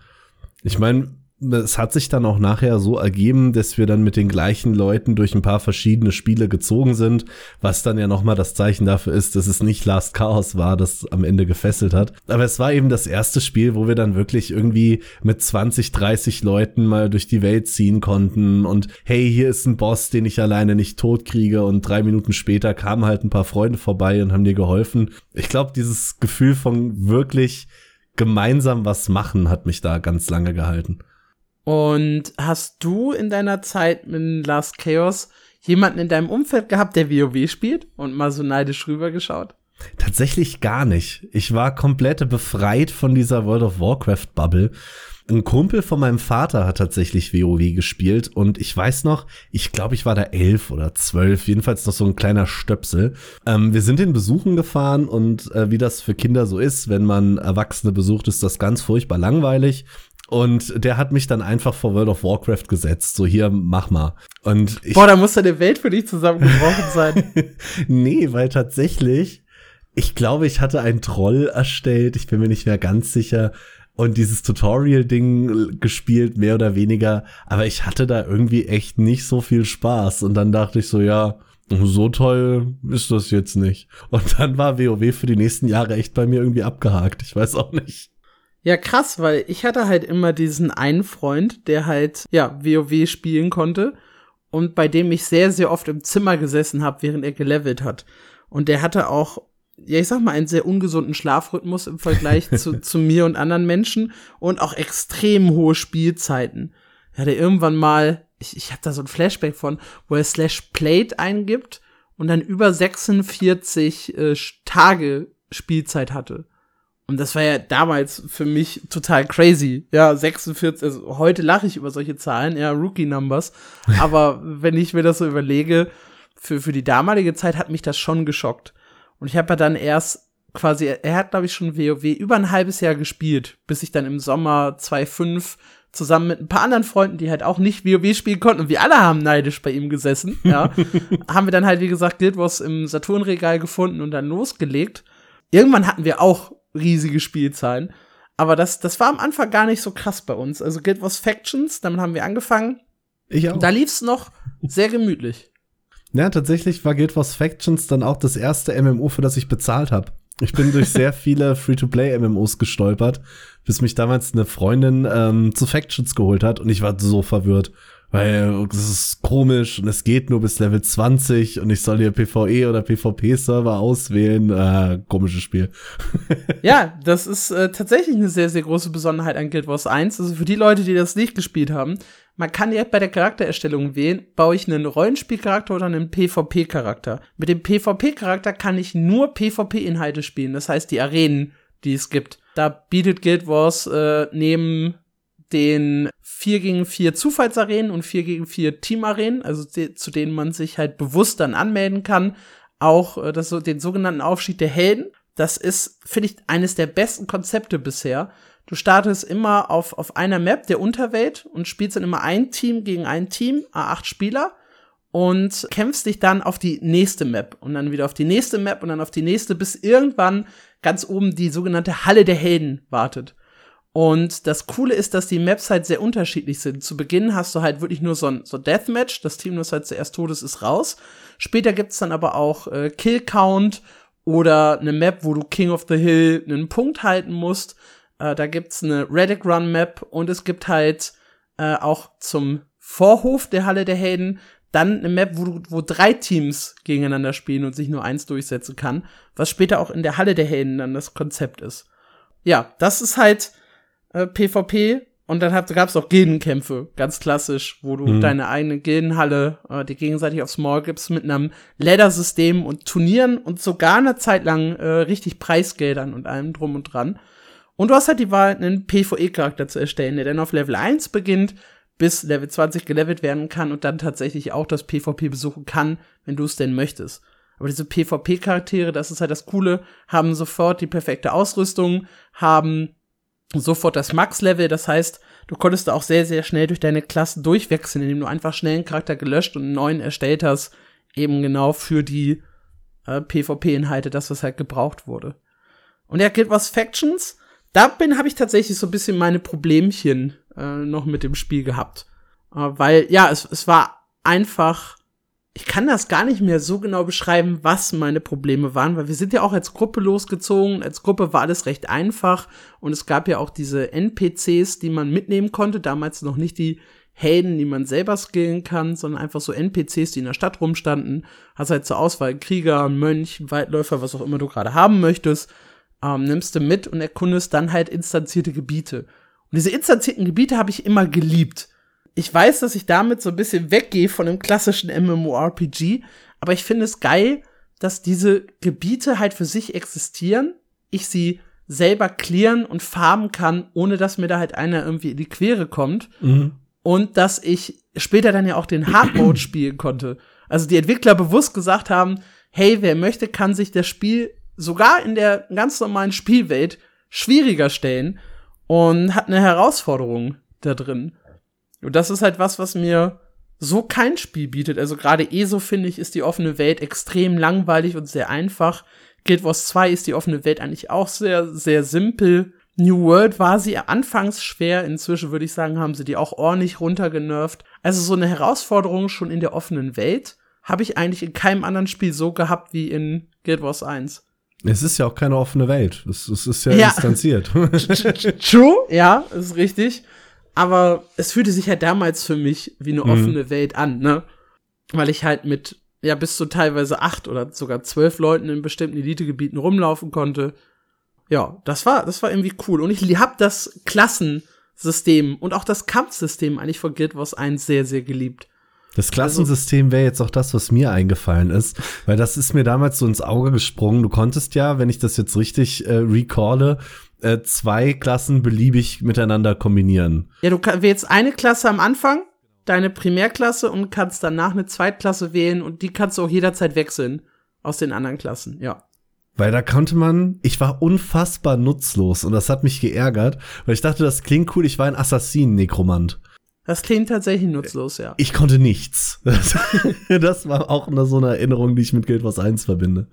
Ich meine, es hat sich dann auch nachher so ergeben, dass wir dann mit den gleichen Leuten durch ein paar verschiedene Spiele gezogen sind, was dann ja nochmal das Zeichen dafür ist, dass es nicht Last Chaos war, das am Ende gefesselt hat. Aber es war eben das erste Spiel, wo wir dann wirklich irgendwie mit 20, 30 Leuten mal durch die Welt ziehen konnten und hey, hier ist ein Boss, den ich alleine nicht tot kriege und drei Minuten später kamen halt ein paar Freunde vorbei und haben dir geholfen. Ich glaube, dieses Gefühl von wirklich gemeinsam was machen hat mich da ganz lange gehalten. Und hast du in deiner Zeit mit Last Chaos jemanden in deinem Umfeld gehabt, der WoW spielt und mal so neidisch rübergeschaut? Tatsächlich gar nicht. Ich war komplett befreit von dieser World of Warcraft Bubble. Ein Kumpel von meinem Vater hat tatsächlich WoW gespielt und ich weiß noch, ich glaube, ich war da elf oder zwölf, jedenfalls noch so ein kleiner Stöpsel. Ähm, wir sind in Besuchen gefahren und äh, wie das für Kinder so ist, wenn man Erwachsene besucht, ist das ganz furchtbar langweilig. Und der hat mich dann einfach vor World of Warcraft gesetzt. So, hier, mach mal. Und ich, Boah, da muss deine Welt für dich zusammengebrochen sein. nee, weil tatsächlich, ich glaube, ich hatte einen Troll erstellt. Ich bin mir nicht mehr ganz sicher. Und dieses Tutorial-Ding gespielt, mehr oder weniger. Aber ich hatte da irgendwie echt nicht so viel Spaß. Und dann dachte ich so, ja, so toll ist das jetzt nicht. Und dann war WoW für die nächsten Jahre echt bei mir irgendwie abgehakt. Ich weiß auch nicht. Ja, krass, weil ich hatte halt immer diesen einen Freund, der halt, ja, WoW spielen konnte und bei dem ich sehr, sehr oft im Zimmer gesessen habe, während er gelevelt hat. Und der hatte auch, ja, ich sag mal, einen sehr ungesunden Schlafrhythmus im Vergleich zu, zu mir und anderen Menschen und auch extrem hohe Spielzeiten. Er hatte irgendwann mal, ich, ich habe da so ein Flashback von, wo er slash Plate eingibt und dann über 46 äh, Tage Spielzeit hatte. Und das war ja damals für mich total crazy. Ja, 46, also heute lache ich über solche Zahlen, ja, Rookie-Numbers. Aber wenn ich mir das so überlege, für, für die damalige Zeit hat mich das schon geschockt. Und ich habe ja dann erst quasi, er hat, glaube ich, schon WoW über ein halbes Jahr gespielt, bis ich dann im Sommer 2.5 zusammen mit ein paar anderen Freunden, die halt auch nicht WoW spielen konnten und wir alle haben neidisch bei ihm gesessen, ja, haben wir dann halt, wie gesagt, Guild Wars im Saturnregal gefunden und dann losgelegt. Irgendwann hatten wir auch riesige Spielzahlen. Aber das, das war am Anfang gar nicht so krass bei uns. Also Guild Wars Factions, damit haben wir angefangen. Ich auch. Da lief's noch sehr gemütlich. Ja, tatsächlich war Guild Wars Factions dann auch das erste MMO, für das ich bezahlt habe. Ich bin durch sehr viele Free-to-Play-MMOs gestolpert, bis mich damals eine Freundin ähm, zu Factions geholt hat und ich war so verwirrt. Weil das ist komisch und es geht nur bis Level 20 und ich soll hier PvE oder PvP-Server auswählen. Äh, komisches Spiel. ja, das ist äh, tatsächlich eine sehr, sehr große Besonderheit an Guild Wars 1. Also für die Leute, die das nicht gespielt haben, man kann direkt bei der Charaktererstellung wählen, baue ich einen Rollenspielcharakter oder einen PvP-Charakter. Mit dem PvP-Charakter kann ich nur PvP-Inhalte spielen, das heißt die Arenen, die es gibt. Da bietet Guild Wars äh, neben den 4 gegen 4 Zufallsarenen und 4 gegen 4 Teamarenen, also zu denen man sich halt bewusst dann anmelden kann. Auch äh, das, den sogenannten Aufstieg der Helden. Das ist, finde ich, eines der besten Konzepte bisher. Du startest immer auf, auf einer Map der Unterwelt und spielst dann immer ein Team gegen ein Team, A8 Spieler und kämpfst dich dann auf die nächste Map und dann wieder auf die nächste Map und dann auf die nächste, bis irgendwann ganz oben die sogenannte Halle der Helden wartet. Und das Coole ist, dass die Maps halt sehr unterschiedlich sind. Zu Beginn hast du halt wirklich nur so ein so Deathmatch. Das Team, das halt zuerst tot ist, ist raus. Später gibt's dann aber auch äh, Kill Count oder eine Map, wo du King of the Hill einen Punkt halten musst. Äh, da gibt's eine Reddick Run Map und es gibt halt äh, auch zum Vorhof der Halle der Helden dann eine Map, wo, wo drei Teams gegeneinander spielen und sich nur eins durchsetzen kann, was später auch in der Halle der Helden dann das Konzept ist. Ja, das ist halt äh, PvP und dann gab es auch Gildenkämpfe, ganz klassisch, wo du mhm. deine eigene Gildenhalle äh, die gegenseitig aufs Maul gibst mit einem Ladder-System und Turnieren und sogar eine Zeit lang äh, richtig Preisgeldern und allem drum und dran. Und du hast halt die Wahl, einen PvE-Charakter zu erstellen, der dann auf Level 1 beginnt, bis Level 20 gelevelt werden kann und dann tatsächlich auch das PvP besuchen kann, wenn du es denn möchtest. Aber diese PvP-Charaktere, das ist halt das Coole, haben sofort die perfekte Ausrüstung, haben sofort das Max-Level. Das heißt, du konntest da auch sehr, sehr schnell durch deine Klassen durchwechseln, indem du einfach schnell einen Charakter gelöscht und einen neuen erstellt hast, eben genau für die äh, PvP-Inhalte, das, was halt gebraucht wurde. Und ja, Guild Wars Factions, da bin, habe ich tatsächlich so ein bisschen meine Problemchen äh, noch mit dem Spiel gehabt. Äh, weil, ja, es, es war einfach ich kann das gar nicht mehr so genau beschreiben, was meine Probleme waren, weil wir sind ja auch als Gruppe losgezogen. Als Gruppe war alles recht einfach und es gab ja auch diese NPCs, die man mitnehmen konnte. Damals noch nicht die Helden, die man selber skillen kann, sondern einfach so NPCs, die in der Stadt rumstanden. Hast halt zur Auswahl Krieger, Mönch, Waldläufer, was auch immer du gerade haben möchtest. Ähm, nimmst du mit und erkundest dann halt instanzierte Gebiete. Und diese instanzierten Gebiete habe ich immer geliebt ich weiß, dass ich damit so ein bisschen weggehe von dem klassischen MMORPG, aber ich finde es geil, dass diese Gebiete halt für sich existieren, ich sie selber klären und farmen kann, ohne dass mir da halt einer irgendwie in die Quere kommt. Mhm. Und dass ich später dann ja auch den Hard Mode spielen konnte. Also die Entwickler bewusst gesagt haben, hey, wer möchte, kann sich das Spiel sogar in der ganz normalen Spielwelt schwieriger stellen und hat eine Herausforderung da drin. Und das ist halt was, was mir so kein Spiel bietet. Also gerade ESO, finde ich, ist die offene Welt extrem langweilig und sehr einfach. Guild Wars 2 ist die offene Welt eigentlich auch sehr, sehr simpel. New World war sie anfangs schwer, inzwischen würde ich sagen, haben sie die auch ordentlich runtergenervt. Also so eine Herausforderung schon in der offenen Welt habe ich eigentlich in keinem anderen Spiel so gehabt wie in Guild Wars 1. Es ist ja auch keine offene Welt. Es, es ist ja, ja. instanziert. True, ja, ist richtig aber es fühlte sich halt damals für mich wie eine mhm. offene Welt an, ne? Weil ich halt mit, ja, bis zu teilweise acht oder sogar zwölf Leuten in bestimmten Elitegebieten rumlaufen konnte. Ja, das war, das war irgendwie cool. Und ich hab das Klassensystem und auch das Kampfsystem eigentlich von Guild Wars 1 sehr, sehr geliebt. Das Klassensystem wäre jetzt auch das, was mir eingefallen ist, weil das ist mir damals so ins Auge gesprungen. Du konntest ja, wenn ich das jetzt richtig äh, recalle, äh, zwei Klassen beliebig miteinander kombinieren. Ja, du wählst eine Klasse am Anfang, deine Primärklasse und kannst danach eine Zweitklasse wählen und die kannst du auch jederzeit wechseln aus den anderen Klassen, ja. Weil da konnte man, ich war unfassbar nutzlos und das hat mich geärgert, weil ich dachte, das klingt cool, ich war ein Assassin-Nekromant. Das klingt tatsächlich nutzlos, ja. Ich konnte nichts. Das, das war auch so eine Erinnerung, die ich mit Guild Wars 1 verbinde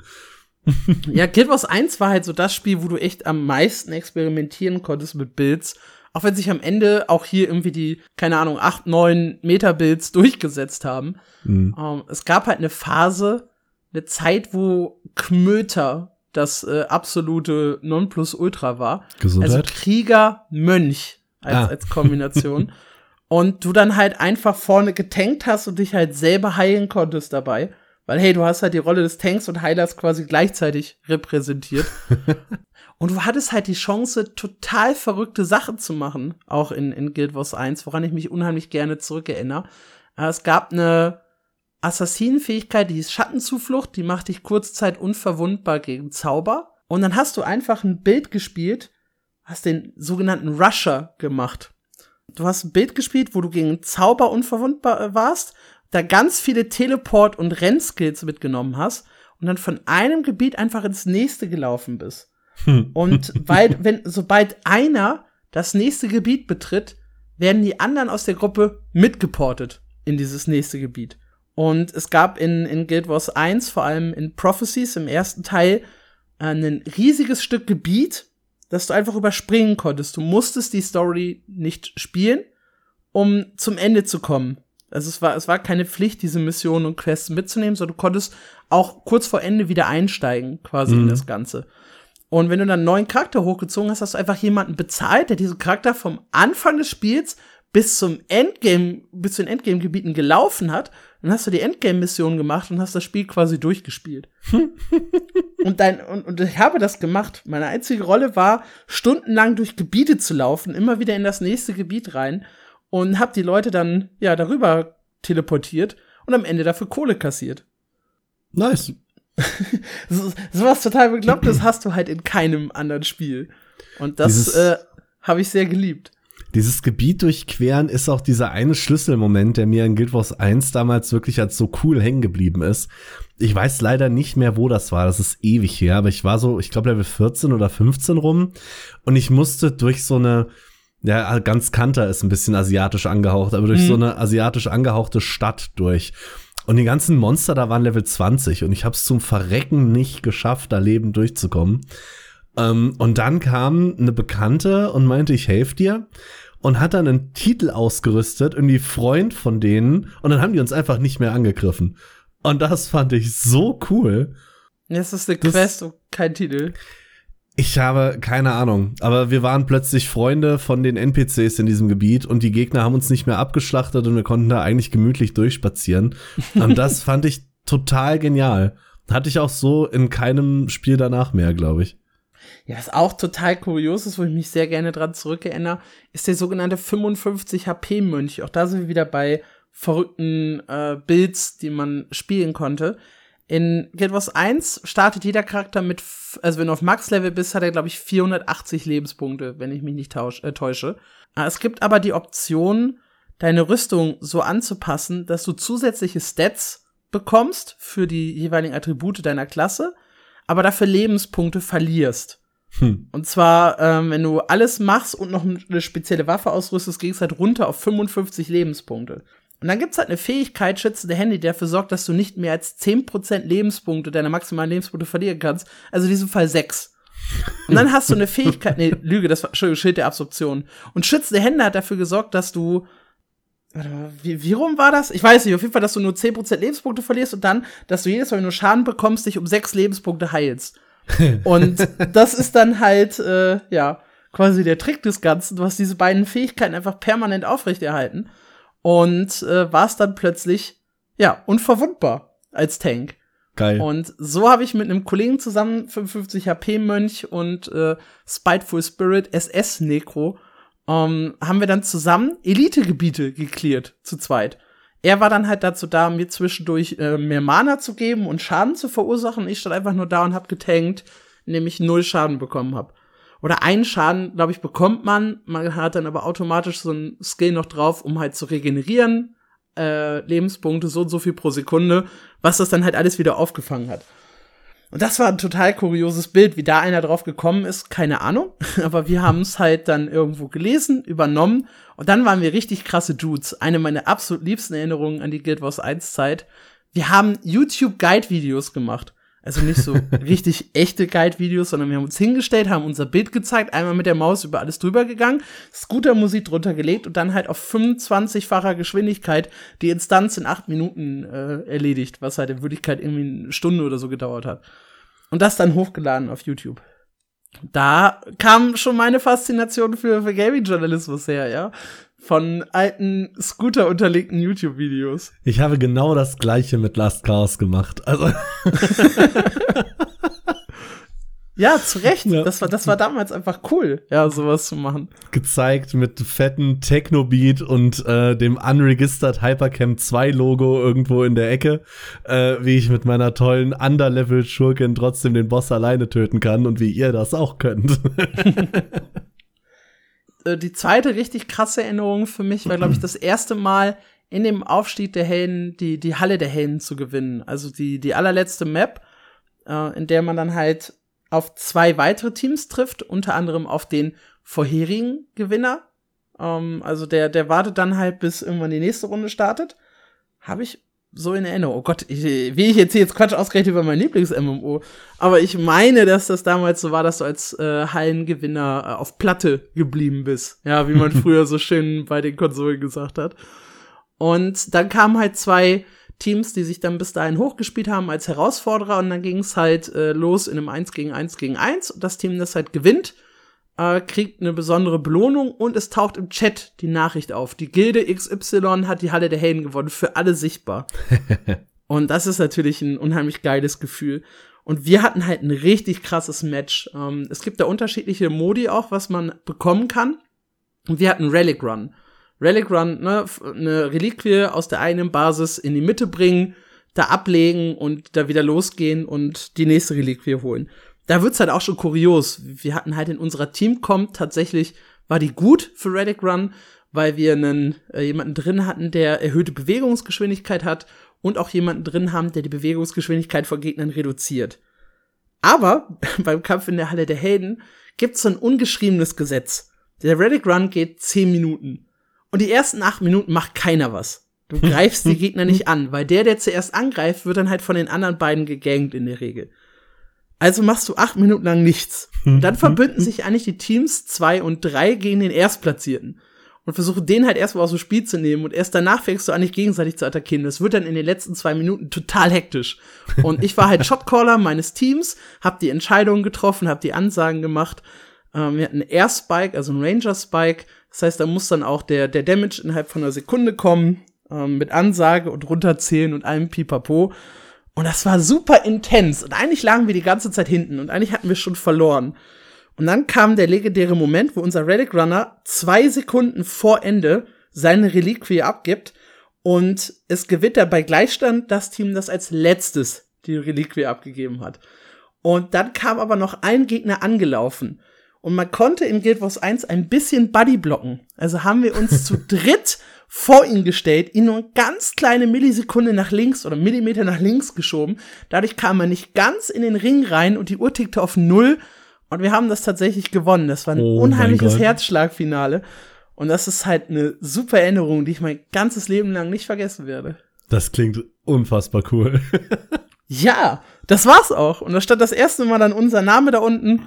ja, Guild Wars 1 war halt so das Spiel, wo du echt am meisten experimentieren konntest mit Builds. Auch wenn sich am Ende auch hier irgendwie die, keine Ahnung, 8, 9 Meta-Builds durchgesetzt haben. Mhm. Um, ähm, es gab halt eine Phase, eine Zeit, wo Kmöter das äh, absolute Nonplusultra war. Gesundheit. Also Krieger, Mönch als, ah. als Kombination. und du dann halt einfach vorne getankt hast und dich halt selber heilen konntest dabei. Weil, hey, du hast halt die Rolle des Tanks und Heilers quasi gleichzeitig repräsentiert. und du hattest halt die Chance, total verrückte Sachen zu machen, auch in, in Guild Wars 1, woran ich mich unheimlich gerne zurückerinnere. Äh, es gab eine Assassinenfähigkeit, die ist Schattenzuflucht, die macht dich kurzzeit unverwundbar gegen Zauber. Und dann hast du einfach ein Bild gespielt, hast den sogenannten Rusher gemacht. Du hast ein Bild gespielt, wo du gegen Zauber unverwundbar äh, warst, da ganz viele Teleport- und Rennskills mitgenommen hast und dann von einem Gebiet einfach ins nächste gelaufen bist. Hm. Und weil, wenn, sobald einer das nächste Gebiet betritt, werden die anderen aus der Gruppe mitgeportet in dieses nächste Gebiet. Und es gab in, in Guild Wars 1, vor allem in Prophecies im ersten Teil, ein riesiges Stück Gebiet, das du einfach überspringen konntest. Du musstest die Story nicht spielen, um zum Ende zu kommen. Also es war, es war keine Pflicht, diese Missionen und Quests mitzunehmen, sondern du konntest auch kurz vor Ende wieder einsteigen, quasi mhm. in das Ganze. Und wenn du dann einen neuen Charakter hochgezogen hast, hast du einfach jemanden bezahlt, der diesen Charakter vom Anfang des Spiels bis zum Endgame, bis zu den Endgame-Gebieten gelaufen hat, dann hast du die Endgame-Mission gemacht und hast das Spiel quasi durchgespielt. und, dein, und, und ich habe das gemacht. Meine einzige Rolle war, stundenlang durch Gebiete zu laufen, immer wieder in das nächste Gebiet rein und hab die Leute dann, ja, darüber teleportiert und am Ende dafür Kohle kassiert. Nice. so, sowas total Beklopptes hast du halt in keinem anderen Spiel. Und das äh, habe ich sehr geliebt. Dieses Gebiet durchqueren ist auch dieser eine Schlüsselmoment, der mir in Guild Wars 1 damals wirklich als so cool hängen geblieben ist. Ich weiß leider nicht mehr, wo das war. Das ist ewig her, aber ich war so, ich glaube, Level 14 oder 15 rum und ich musste durch so eine, ja, ganz Kanter ist ein bisschen asiatisch angehaucht, aber durch mhm. so eine asiatisch angehauchte Stadt durch. Und die ganzen Monster da waren Level 20 und ich habe es zum Verrecken nicht geschafft, da lebend durchzukommen. Ähm, und dann kam eine Bekannte und meinte, ich helfe dir und hat dann einen Titel ausgerüstet, irgendwie Freund von denen, und dann haben die uns einfach nicht mehr angegriffen. Und das fand ich so cool. Es ist eine Quest und kein Titel. Ich habe keine Ahnung, aber wir waren plötzlich Freunde von den NPCs in diesem Gebiet und die Gegner haben uns nicht mehr abgeschlachtet und wir konnten da eigentlich gemütlich durchspazieren. und das fand ich total genial. Hatte ich auch so in keinem Spiel danach mehr, glaube ich. Ja, was auch total kurios ist, wo ich mich sehr gerne dran zurückerinnere, ist der sogenannte 55 HP-Mönch. Auch da sind wir wieder bei verrückten äh, Builds, die man spielen konnte. In Guild Wars 1 startet jeder Charakter mit, also wenn du auf Max-Level bist, hat er, glaube ich, 480 Lebenspunkte, wenn ich mich nicht tausch, äh, täusche. Äh, es gibt aber die Option, deine Rüstung so anzupassen, dass du zusätzliche Stats bekommst für die jeweiligen Attribute deiner Klasse aber dafür Lebenspunkte verlierst. Hm. Und zwar, ähm, wenn du alles machst und noch eine spezielle Waffe ausrüstest, gehst halt runter auf 55 Lebenspunkte. Und dann gibt's halt eine Fähigkeit, schützende Hände, die dafür sorgt, dass du nicht mehr als 10% Lebenspunkte deiner maximalen Lebenspunkte verlieren kannst. Also in diesem Fall 6. Und dann hast du eine Fähigkeit, nee, Lüge, das war, Entschuldigung, Schild der Absorption. Und schützende Hände hat dafür gesorgt, dass du Warte mal, wie, wie rum war das? Ich weiß nicht, auf jeden Fall, dass du nur 10% Lebenspunkte verlierst und dann, dass du jedes Mal, wenn du Schaden bekommst, dich um 6 Lebenspunkte heilst. und das ist dann halt, äh, ja, quasi der Trick des Ganzen. Du hast diese beiden Fähigkeiten einfach permanent aufrechterhalten und äh, warst dann plötzlich, ja, unverwundbar als Tank. Geil. Und so habe ich mit einem Kollegen zusammen 55 HP Mönch und äh, Spiteful Spirit SS Necro ähm, haben wir dann zusammen Elitegebiete geklärt, zu zweit. Er war dann halt dazu da, mir zwischendurch äh, mehr Mana zu geben und Schaden zu verursachen. Ich stand einfach nur da und hab getankt, indem ich null Schaden bekommen hab. Oder einen Schaden, glaube ich, bekommt man. Man hat dann aber automatisch so ein Skill noch drauf, um halt zu regenerieren. Äh, Lebenspunkte so und so viel pro Sekunde, was das dann halt alles wieder aufgefangen hat. Und das war ein total kurioses Bild. Wie da einer drauf gekommen ist, keine Ahnung. Aber wir haben es halt dann irgendwo gelesen, übernommen. Und dann waren wir richtig krasse Dudes. Eine meiner absolut liebsten Erinnerungen an die Guild Wars 1 Zeit. Wir haben YouTube Guide Videos gemacht. Also nicht so richtig echte Guide-Videos, sondern wir haben uns hingestellt, haben unser Bild gezeigt, einmal mit der Maus über alles drüber gegangen, Scooter-Musik drunter gelegt und dann halt auf 25-facher Geschwindigkeit die Instanz in acht Minuten äh, erledigt, was halt in Wirklichkeit irgendwie eine Stunde oder so gedauert hat. Und das dann hochgeladen auf YouTube. Da kam schon meine Faszination für, für Gaming-Journalismus her, ja von alten Scooter unterlegten YouTube-Videos. Ich habe genau das gleiche mit Last Chaos gemacht. Also. ja, zu Recht. Ja. Das, war, das war damals einfach cool, ja, sowas zu machen. Gezeigt mit fetten Techno-Beat und äh, dem Unregistered Hypercam 2 Logo irgendwo in der Ecke, äh, wie ich mit meiner tollen Underlevel-Schurkin trotzdem den Boss alleine töten kann und wie ihr das auch könnt. äh, die zweite richtig krasse Erinnerung für mich war, glaube ich, das erste Mal in dem Aufstieg der Helden die, die Halle der Helden zu gewinnen. Also die, die allerletzte Map, äh, in der man dann halt auf zwei weitere Teams trifft, unter anderem auf den vorherigen Gewinner. Ähm, also der, der wartet dann halt, bis irgendwann die nächste Runde startet. Habe ich so in Erinnerung. Oh Gott, ich, wie ich jetzt hier jetzt Quatsch ausgerechnet über mein Lieblings-MMO. Aber ich meine, dass das damals so war, dass du als äh, Hallengewinner äh, auf Platte geblieben bist. Ja, wie man früher so schön bei den Konsolen gesagt hat. Und dann kamen halt zwei Teams, die sich dann bis dahin hochgespielt haben als Herausforderer und dann ging es halt äh, los in einem 1 gegen 1 gegen 1 und das Team, das halt gewinnt, äh, kriegt eine besondere Belohnung und es taucht im Chat die Nachricht auf. Die Gilde XY hat die Halle der Helden gewonnen, für alle sichtbar. und das ist natürlich ein unheimlich geiles Gefühl. Und wir hatten halt ein richtig krasses Match. Ähm, es gibt da unterschiedliche Modi auch, was man bekommen kann. Und wir hatten Relic Run. Relic Run, ne, eine Reliquie aus der einen Basis in die Mitte bringen, da ablegen und da wieder losgehen und die nächste Reliquie holen. Da wird's halt auch schon kurios. Wir hatten halt in unserer Teamcom tatsächlich, war die gut für Relic Run, weil wir einen, äh, jemanden drin hatten, der erhöhte Bewegungsgeschwindigkeit hat und auch jemanden drin haben, der die Bewegungsgeschwindigkeit von Gegnern reduziert. Aber beim Kampf in der Halle der Helden gibt's so ein ungeschriebenes Gesetz. Der Relic Run geht 10 Minuten. Und die ersten acht Minuten macht keiner was. Du greifst die Gegner nicht an, weil der, der zuerst angreift, wird dann halt von den anderen beiden gegangt in der Regel. Also machst du acht Minuten lang nichts. Und dann verbünden sich eigentlich die Teams zwei und drei gegen den Erstplatzierten. Und versuchen den halt erstmal aus dem Spiel zu nehmen und erst danach fängst du an, dich gegenseitig zu attackieren. Das wird dann in den letzten zwei Minuten total hektisch. Und ich war halt Shotcaller meines Teams, hab die Entscheidungen getroffen, hab die Ansagen gemacht. Ähm, wir hatten einen Air Spike, also einen Ranger Spike, das heißt, da muss dann auch der, der Damage innerhalb von einer Sekunde kommen, ähm, mit Ansage und runterzählen und einem Pipapo. Und das war super intens. Und eigentlich lagen wir die ganze Zeit hinten und eigentlich hatten wir schon verloren. Und dann kam der legendäre Moment, wo unser Relic Runner zwei Sekunden vor Ende seine Reliquie abgibt und es gewinnt bei Gleichstand das Team, das als letztes die Reliquie abgegeben hat. Und dann kam aber noch ein Gegner angelaufen. Und man konnte in Guild Wars 1 ein bisschen Buddy blocken. Also haben wir uns zu dritt vor ihn gestellt, ihn nur ganz kleine Millisekunde nach links oder Millimeter nach links geschoben. Dadurch kam er nicht ganz in den Ring rein und die Uhr tickte auf Null. Und wir haben das tatsächlich gewonnen. Das war ein oh unheimliches Herzschlagfinale. Und das ist halt eine super Erinnerung, die ich mein ganzes Leben lang nicht vergessen werde. Das klingt unfassbar cool. Ja, das war's auch. Und da stand das erste Mal dann unser Name da unten,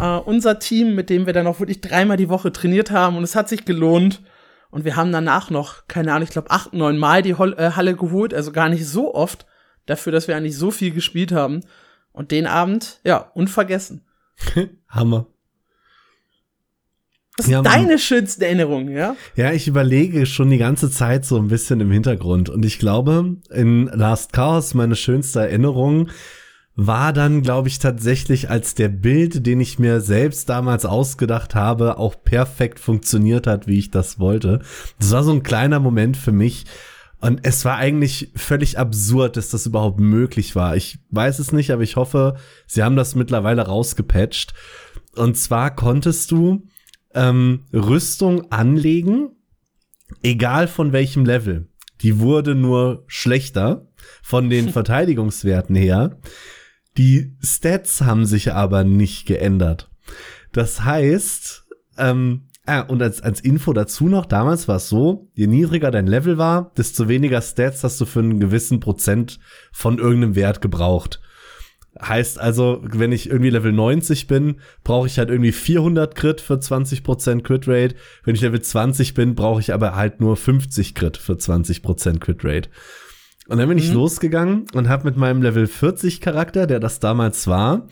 äh, unser Team, mit dem wir dann auch wirklich dreimal die Woche trainiert haben. Und es hat sich gelohnt. Und wir haben danach noch, keine Ahnung, ich glaube acht, neun Mal die äh, Halle geholt. Also gar nicht so oft dafür, dass wir eigentlich so viel gespielt haben. Und den Abend, ja, unvergessen. Hammer. Was ist ja, deine schönste Erinnerung, ja? Ja, ich überlege schon die ganze Zeit so ein bisschen im Hintergrund. Und ich glaube, in Last Chaos meine schönste Erinnerung war dann, glaube ich, tatsächlich, als der Bild, den ich mir selbst damals ausgedacht habe, auch perfekt funktioniert hat, wie ich das wollte. Das war so ein kleiner Moment für mich. Und es war eigentlich völlig absurd, dass das überhaupt möglich war. Ich weiß es nicht, aber ich hoffe, sie haben das mittlerweile rausgepatcht. Und zwar konntest du ähm, Rüstung anlegen, egal von welchem Level. Die wurde nur schlechter von den Verteidigungswerten her. Die Stats haben sich aber nicht geändert. Das heißt, ähm, Ah, und als, als Info dazu noch, damals war es so, je niedriger dein Level war, desto weniger Stats hast du für einen gewissen Prozent von irgendeinem Wert gebraucht. Heißt also, wenn ich irgendwie Level 90 bin, brauche ich halt irgendwie 400 Crit für 20% Crit Rate. Wenn ich Level 20 bin, brauche ich aber halt nur 50 Crit für 20% Crit Rate. Und dann bin mhm. ich losgegangen und habe mit meinem Level 40 Charakter, der das damals war,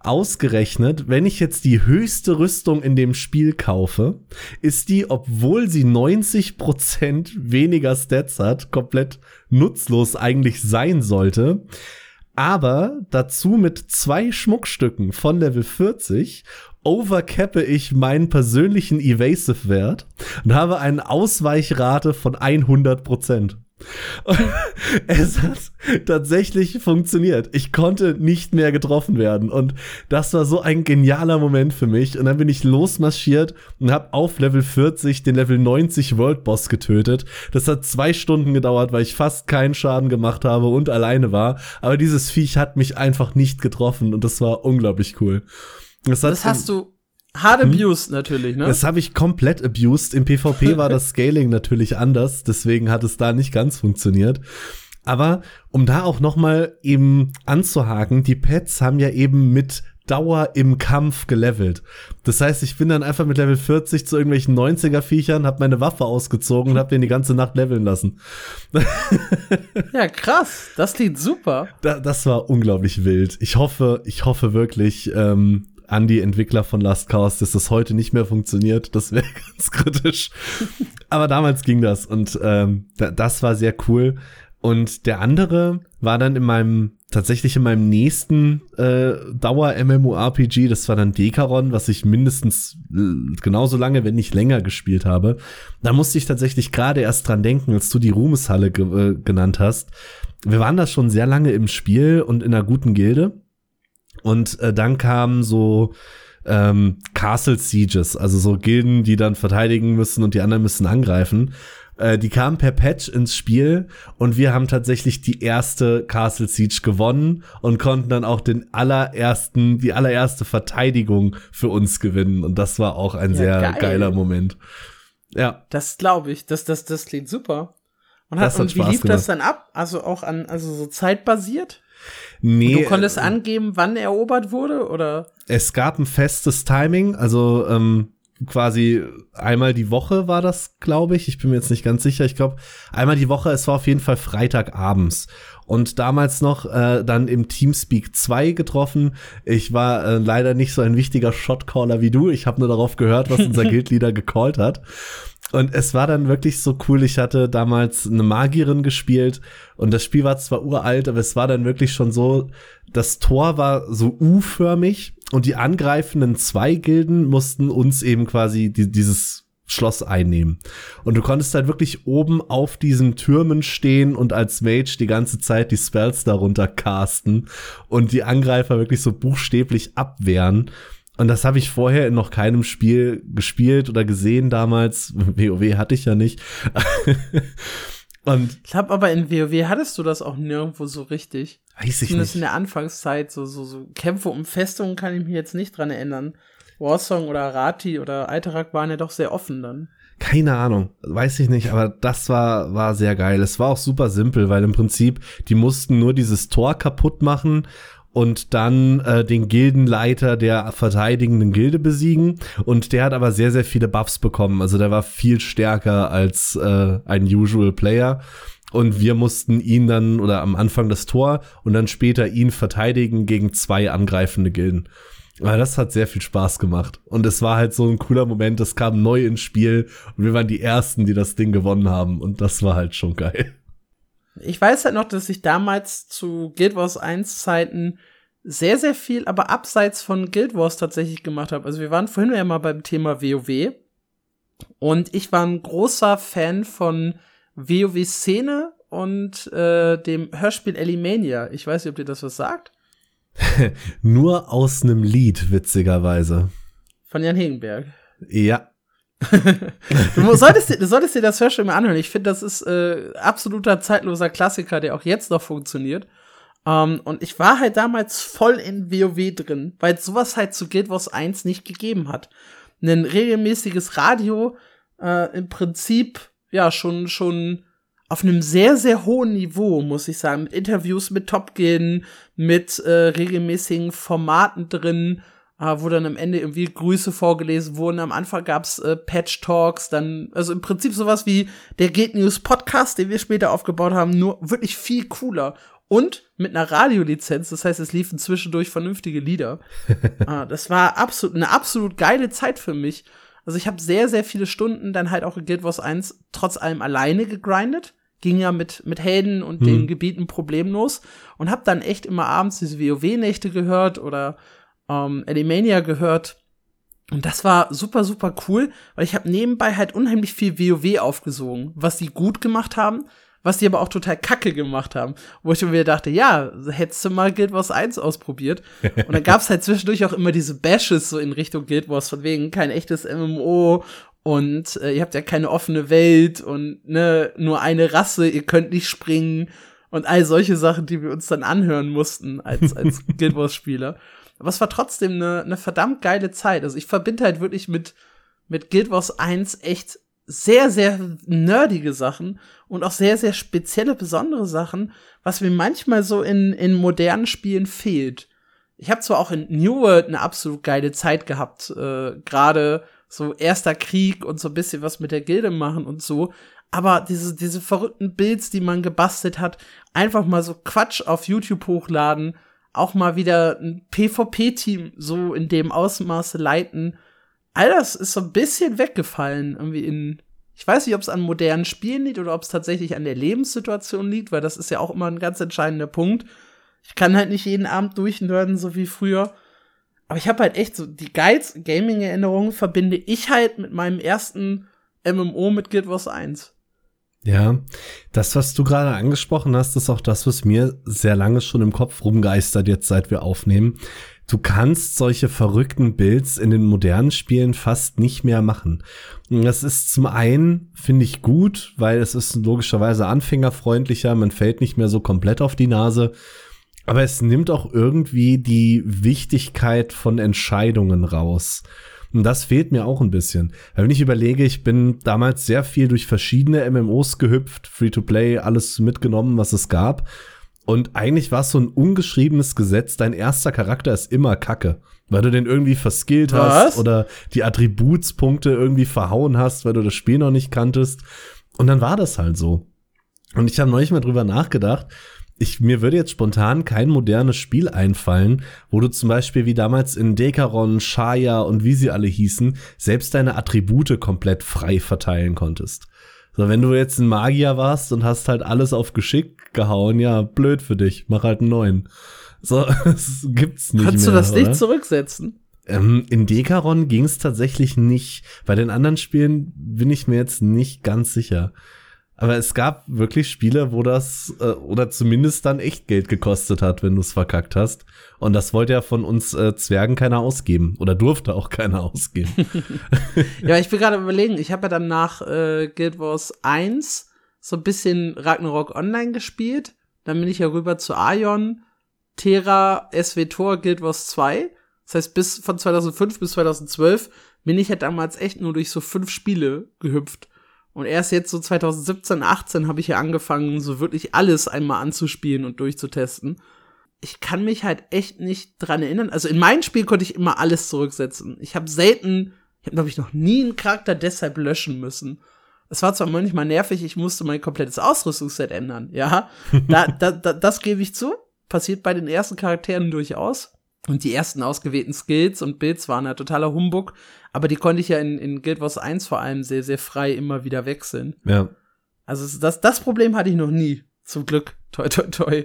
ausgerechnet, wenn ich jetzt die höchste Rüstung in dem Spiel kaufe, ist die, obwohl sie 90% weniger Stats hat, komplett nutzlos eigentlich sein sollte aber dazu mit zwei Schmuckstücken von Level 40 overcappe ich meinen persönlichen Evasive-Wert und habe eine Ausweichrate von 100%. es hat tatsächlich funktioniert. Ich konnte nicht mehr getroffen werden. Und das war so ein genialer Moment für mich. Und dann bin ich losmarschiert und habe auf Level 40 den Level 90 World Boss getötet. Das hat zwei Stunden gedauert, weil ich fast keinen Schaden gemacht habe und alleine war. Aber dieses Viech hat mich einfach nicht getroffen und das war unglaublich cool. Das, das hast du Hard hm? abused natürlich, ne? Das habe ich komplett abused. Im PvP war das Scaling natürlich anders, deswegen hat es da nicht ganz funktioniert. Aber um da auch noch mal eben anzuhaken, die Pets haben ja eben mit Dauer im Kampf gelevelt. Das heißt, ich bin dann einfach mit Level 40 zu irgendwelchen 90er Viechern, habe meine Waffe ausgezogen und habe den die ganze Nacht leveln lassen. ja, krass. Das klingt super. Da, das war unglaublich wild. Ich hoffe, ich hoffe wirklich, ähm, an die Entwickler von Last Chaos, dass das heute nicht mehr funktioniert. Das wäre ganz kritisch. Aber damals ging das und ähm, das war sehr cool. Und der andere war dann in meinem, tatsächlich in meinem nächsten äh, Dauer-MMORPG, das war dann Dekaron, was ich mindestens äh, genauso lange, wenn nicht länger gespielt habe. Da musste ich tatsächlich gerade erst dran denken, als du die Ruhmeshalle ge äh, genannt hast. Wir waren da schon sehr lange im Spiel und in einer guten Gilde. Und äh, dann kamen so ähm, Castle Sieges, also so Gilden, die dann verteidigen müssen und die anderen müssen angreifen. Äh, die kamen per Patch ins Spiel und wir haben tatsächlich die erste Castle Siege gewonnen und konnten dann auch den allerersten, die allererste Verteidigung für uns gewinnen. Und das war auch ein ja, sehr geil. geiler Moment. Ja. Das glaube ich. Das, das, das klingt super. Und, hat, hat und wie lief gemacht. das dann ab? Also auch an, also so zeitbasiert? Nee. Und du konntest äh, angeben, wann erobert wurde, oder? Es gab ein festes Timing, also ähm, quasi einmal die Woche war das, glaube ich. Ich bin mir jetzt nicht ganz sicher. Ich glaube, einmal die Woche, es war auf jeden Fall Freitagabends. Und damals noch äh, dann im Teamspeak 2 getroffen. Ich war äh, leider nicht so ein wichtiger Shotcaller wie du. Ich habe nur darauf gehört, was unser Guildleader gecallt hat. Und es war dann wirklich so cool. Ich hatte damals eine Magierin gespielt und das Spiel war zwar uralt, aber es war dann wirklich schon so, das Tor war so U-förmig und die angreifenden zwei Gilden mussten uns eben quasi die, dieses Schloss einnehmen. Und du konntest halt wirklich oben auf diesen Türmen stehen und als Mage die ganze Zeit die Spells darunter casten und die Angreifer wirklich so buchstäblich abwehren. Und das habe ich vorher in noch keinem Spiel gespielt oder gesehen damals. WoW hatte ich ja nicht. Und ich glaube aber in WoW hattest du das auch nirgendwo so richtig. Weiß ich Zumindest nicht. in der Anfangszeit, so, so, so Kämpfe um Festungen kann ich mich jetzt nicht dran erinnern. Warsong oder Rati oder Alterak waren ja doch sehr offen dann. Keine Ahnung, weiß ich nicht, aber das war, war sehr geil. Es war auch super simpel, weil im Prinzip, die mussten nur dieses Tor kaputt machen und dann äh, den Gildenleiter der verteidigenden Gilde besiegen. Und der hat aber sehr, sehr viele Buffs bekommen. Also der war viel stärker als äh, ein Usual Player. Und wir mussten ihn dann, oder am Anfang das Tor und dann später ihn verteidigen gegen zwei angreifende Gilden. Aber das hat sehr viel Spaß gemacht. Und es war halt so ein cooler Moment, das kam neu ins Spiel und wir waren die Ersten, die das Ding gewonnen haben. Und das war halt schon geil. Ich weiß halt noch, dass ich damals zu Guild Wars 1 Zeiten sehr, sehr viel, aber abseits von Guild Wars tatsächlich gemacht habe. Also wir waren vorhin ja mal beim Thema WoW. Und ich war ein großer Fan von WoW-Szene und äh, dem Hörspiel Elimania. Ich weiß nicht, ob dir das was sagt. Nur aus einem Lied, witzigerweise. Von Jan Hegenberg. Ja. Du, solltest dir, du solltest dir das Hörspiel mal anhören. Ich finde, das ist äh, absoluter zeitloser Klassiker, der auch jetzt noch funktioniert. Ähm, und ich war halt damals voll in WoW drin, weil sowas halt zu Guild Wars 1 nicht gegeben hat. Ein regelmäßiges Radio, äh, im Prinzip, ja, schon, schon auf einem sehr, sehr hohen Niveau, muss ich sagen. Mit Interviews mit Top-Gilden, mit äh, regelmäßigen Formaten drin, wo dann am Ende irgendwie Grüße vorgelesen wurden. Am Anfang gab's äh, Patch Talks, dann, also im Prinzip sowas wie der Guild News Podcast, den wir später aufgebaut haben, nur wirklich viel cooler und mit einer Radiolizenz. Das heißt, es liefen zwischendurch vernünftige Lieder. ah, das war absolut eine absolut geile Zeit für mich. Also ich habe sehr, sehr viele Stunden dann halt auch in Guild Wars 1 trotz allem alleine gegrindet. Ging ja mit, mit Helden und hm. den Gebieten problemlos. Und habe dann echt immer abends diese WoW-Nächte gehört oder ähm, Elimania gehört. Und das war super, super cool, weil ich habe nebenbei halt unheimlich viel WoW aufgesogen, was sie gut gemacht haben, was die aber auch total kacke gemacht haben. Wo ich mir dachte, ja, hättest du mal Guild Wars 1 ausprobiert. Und dann gab's halt zwischendurch auch immer diese Bashes so in Richtung Guild Wars, von wegen kein echtes MMO und äh, ihr habt ja keine offene Welt und ne, nur eine Rasse, ihr könnt nicht springen und all solche Sachen, die wir uns dann anhören mussten als, als Guild Wars Spieler. Aber es war trotzdem eine, eine verdammt geile Zeit. Also ich verbinde halt wirklich mit, mit Guild Wars 1 echt sehr, sehr nerdige Sachen und auch sehr, sehr spezielle, besondere Sachen, was mir manchmal so in, in modernen Spielen fehlt. Ich habe zwar auch in New World eine absolut geile Zeit gehabt, äh, gerade so erster Krieg und so ein bisschen was mit der Gilde machen und so, aber diese, diese verrückten Builds, die man gebastelt hat, einfach mal so Quatsch auf YouTube hochladen, auch mal wieder ein PvP-Team so in dem Ausmaße leiten, all das ist so ein bisschen weggefallen, irgendwie in, ich weiß nicht, ob es an modernen Spielen liegt oder ob es tatsächlich an der Lebenssituation liegt, weil das ist ja auch immer ein ganz entscheidender Punkt. Ich kann halt nicht jeden Abend durchnörden, so wie früher. Aber ich habe halt echt so die geilsten Gaming-Erinnerungen verbinde ich halt mit meinem ersten MMO mit Guild Wars 1. Ja, das, was du gerade angesprochen hast, ist auch das, was mir sehr lange schon im Kopf rumgeistert, jetzt seit wir aufnehmen. Du kannst solche verrückten Builds in den modernen Spielen fast nicht mehr machen. Das ist zum einen, finde ich gut, weil es ist logischerweise anfängerfreundlicher, man fällt nicht mehr so komplett auf die Nase. Aber es nimmt auch irgendwie die Wichtigkeit von Entscheidungen raus. Und das fehlt mir auch ein bisschen. Weil wenn ich überlege, ich bin damals sehr viel durch verschiedene MMOs gehüpft, Free-to-Play, alles mitgenommen, was es gab. Und eigentlich war es so ein ungeschriebenes Gesetz, dein erster Charakter ist immer Kacke. Weil du den irgendwie verskillt hast oder die Attributspunkte irgendwie verhauen hast, weil du das Spiel noch nicht kanntest. Und dann war das halt so. Und ich habe neulich mal drüber nachgedacht. Ich, mir würde jetzt spontan kein modernes Spiel einfallen, wo du zum Beispiel wie damals in Dekaron, Shaya und wie sie alle hießen, selbst deine Attribute komplett frei verteilen konntest. So, wenn du jetzt ein Magier warst und hast halt alles auf Geschick gehauen, ja, blöd für dich, mach halt einen neuen. So, das gibt's nicht Kannst mehr, du das oder? nicht zurücksetzen? Ähm, in Dekaron ging es tatsächlich nicht. Bei den anderen Spielen bin ich mir jetzt nicht ganz sicher. Aber es gab wirklich Spiele, wo das äh, oder zumindest dann echt Geld gekostet hat, wenn du es verkackt hast. Und das wollte ja von uns äh, Zwergen keiner ausgeben oder durfte auch keiner ausgeben. ja, ich bin gerade überlegen, ich habe ja dann nach äh, Guild Wars 1 so ein bisschen Ragnarok Online gespielt. Dann bin ich ja rüber zu Aion, Terra, SWTOR, Guild Wars 2. Das heißt, bis von 2005 bis 2012 bin ich ja damals echt nur durch so fünf Spiele gehüpft. Und erst jetzt so 2017, 18 habe ich ja angefangen, so wirklich alles einmal anzuspielen und durchzutesten. Ich kann mich halt echt nicht dran erinnern. Also in meinem Spiel konnte ich immer alles zurücksetzen. Ich habe selten, ich habe glaube ich noch nie einen Charakter deshalb löschen müssen. Es war zwar manchmal nervig, ich musste mein komplettes Ausrüstungsset ändern, ja. Da, da, da, das gebe ich zu. Passiert bei den ersten Charakteren durchaus. Und die ersten ausgewählten Skills und Builds waren ja totaler Humbug. Aber die konnte ich ja in, in Guild Wars 1 vor allem sehr, sehr frei immer wieder wechseln. Ja. Also das, das Problem hatte ich noch nie. Zum Glück. Toi, toi, toi.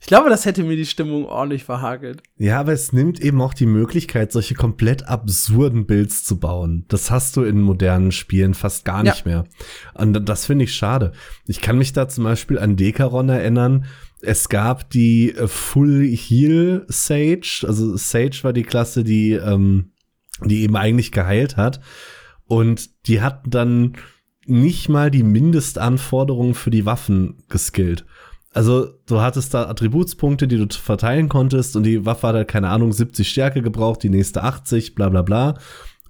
Ich glaube, das hätte mir die Stimmung ordentlich verhagelt. Ja, aber es nimmt eben auch die Möglichkeit, solche komplett absurden Builds zu bauen. Das hast du in modernen Spielen fast gar nicht ja. mehr. Und das finde ich schade. Ich kann mich da zum Beispiel an Dekaron erinnern. Es gab die äh, Full Heal Sage. Also Sage war die Klasse, die, ähm, die eben eigentlich geheilt hat. Und die hatten dann nicht mal die Mindestanforderungen für die Waffen geskillt. Also du hattest da Attributspunkte, die du verteilen konntest und die Waffe hat halt, keine Ahnung, 70 Stärke gebraucht, die nächste 80, bla bla bla.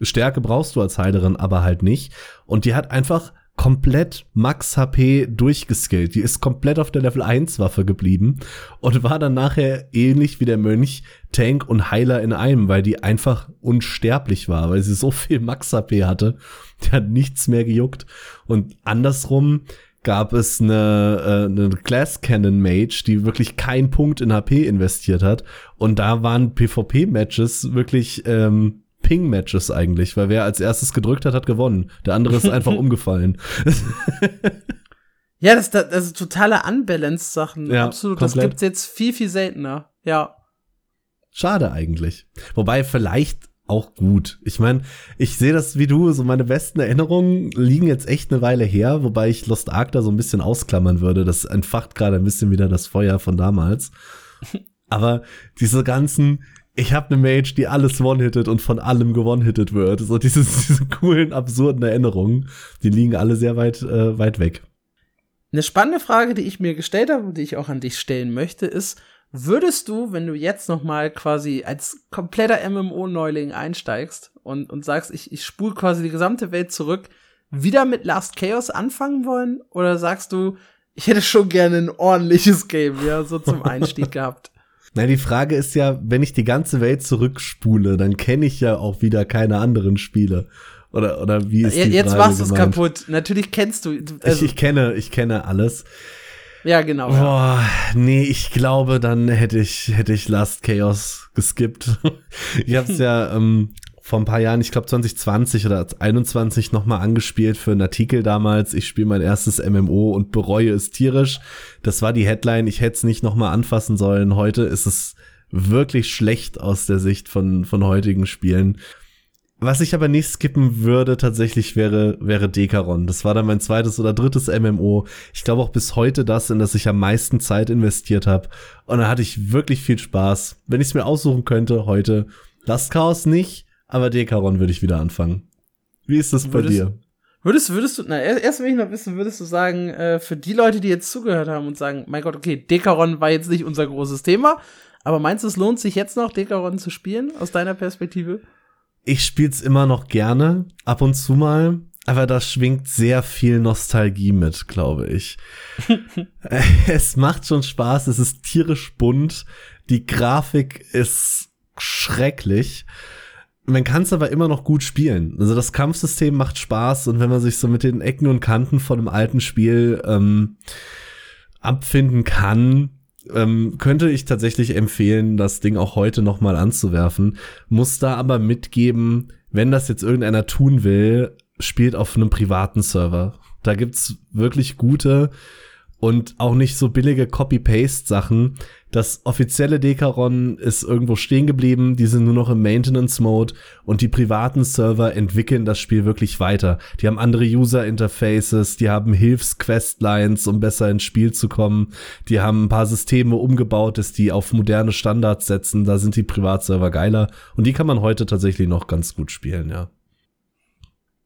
Stärke brauchst du als Heilerin aber halt nicht. Und die hat einfach komplett Max HP durchgeskillt. Die ist komplett auf der Level 1 Waffe geblieben und war dann nachher ähnlich wie der Mönch Tank und Heiler in einem, weil die einfach unsterblich war, weil sie so viel Max HP hatte. Die hat nichts mehr gejuckt. Und andersrum gab es eine, äh, eine Glass Cannon Mage, die wirklich keinen Punkt in HP investiert hat. Und da waren PvP-Matches wirklich ähm, Ping-Matches eigentlich, weil wer als erstes gedrückt hat, hat gewonnen. Der andere ist einfach umgefallen. ja, das, das, das ist totale Unbalanced-Sachen. Ja, Absolut. komplett. Das gibt's jetzt viel, viel seltener. Ja. Schade eigentlich. Wobei vielleicht auch gut. Ich meine, ich sehe das wie du, so meine besten Erinnerungen liegen jetzt echt eine Weile her, wobei ich Lost Ark da so ein bisschen ausklammern würde. Das entfacht gerade ein bisschen wieder das Feuer von damals. Aber diese ganzen, ich habe eine Mage, die alles one-hittet und von allem gewonnen-hittet wird. So diese, diese coolen, absurden Erinnerungen, die liegen alle sehr weit, äh, weit weg. Eine spannende Frage, die ich mir gestellt habe und die ich auch an dich stellen möchte, ist, würdest du, wenn du jetzt noch mal quasi als kompletter MMO-Neuling einsteigst und, und sagst, ich, ich spule quasi die gesamte Welt zurück, wieder mit Last Chaos anfangen wollen? Oder sagst du, ich hätte schon gerne ein ordentliches Game, ja, so zum Einstieg gehabt? Na, die Frage ist ja, wenn ich die ganze Welt zurückspule, dann kenne ich ja auch wieder keine anderen Spiele. Oder, oder wie ist ja, die Jetzt Frage machst du es kaputt. Natürlich kennst du. ich, Also, ich kenne, ich kenne alles. Ja, genau. Boah, nee, ich glaube, dann hätte ich, hätte ich Last Chaos geskippt. ich hab's ja ähm, vor ein paar Jahren, ich glaube 2020 oder 21 nochmal angespielt für einen Artikel damals. Ich spiele mein erstes MMO und bereue es tierisch. Das war die Headline. Ich hätte es nicht nochmal anfassen sollen. Heute ist es wirklich schlecht aus der Sicht von, von heutigen Spielen. Was ich aber nicht skippen würde, tatsächlich wäre, wäre Dekaron. Das war dann mein zweites oder drittes MMO. Ich glaube auch bis heute das, in das ich am meisten Zeit investiert habe. Und da hatte ich wirklich viel Spaß. Wenn ich es mir aussuchen könnte, heute das Chaos nicht, aber Dekaron würde ich wieder anfangen. Wie ist das bei Würdest- dir? Würdest, würdest du, na, erst erst will ich noch wissen, würdest du sagen, äh, für die Leute, die jetzt zugehört haben und sagen, mein Gott, okay, Dekaron war jetzt nicht unser großes Thema, aber meinst du, es lohnt sich jetzt noch, Dekaron zu spielen, aus deiner Perspektive? Ich spiel's immer noch gerne, ab und zu mal, aber da schwingt sehr viel Nostalgie mit, glaube ich. es macht schon Spaß, es ist tierisch bunt, die Grafik ist schrecklich. Man kann es aber immer noch gut spielen. Also das Kampfsystem macht Spaß und wenn man sich so mit den Ecken und Kanten von einem alten Spiel ähm, abfinden kann, ähm, könnte ich tatsächlich empfehlen, das Ding auch heute noch mal anzuwerfen. Muss da aber mitgeben, wenn das jetzt irgendeiner tun will, spielt auf einem privaten Server. Da gibt's wirklich gute und auch nicht so billige Copy-Paste-Sachen. Das offizielle Dekaron ist irgendwo stehen geblieben, die sind nur noch im Maintenance-Mode und die privaten Server entwickeln das Spiel wirklich weiter. Die haben andere User-Interfaces, die haben Hilfs-Questlines, um besser ins Spiel zu kommen. Die haben ein paar Systeme umgebaut, dass die auf moderne Standards setzen. Da sind die Privatserver geiler und die kann man heute tatsächlich noch ganz gut spielen, ja.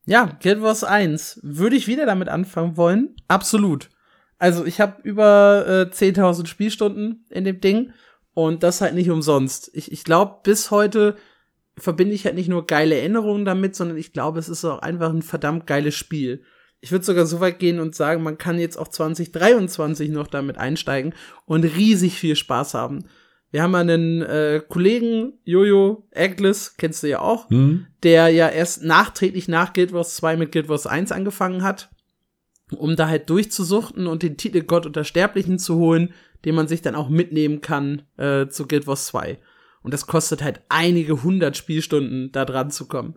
Ja, Guild Wars 1. Würde ich wieder damit anfangen wollen? Absolut. Also ich habe über äh, 10.000 Spielstunden in dem Ding und das halt nicht umsonst. Ich, ich glaube, bis heute verbinde ich halt nicht nur geile Erinnerungen damit, sondern ich glaube, es ist auch einfach ein verdammt geiles Spiel. Ich würde sogar so weit gehen und sagen, man kann jetzt auch 2023 noch damit einsteigen und riesig viel Spaß haben. Wir haben einen äh, Kollegen, Jojo Eglis, kennst du ja auch, Hm? der ja erst nachträglich nach Guild Wars 2 mit Guild Wars 1 angefangen hat, um da halt durchzusuchten und den Titel Gott unter Sterblichen zu holen, den man sich dann auch mitnehmen kann äh, zu Guild Wars 2. Und das kostet halt einige hundert Spielstunden, da dran zu kommen.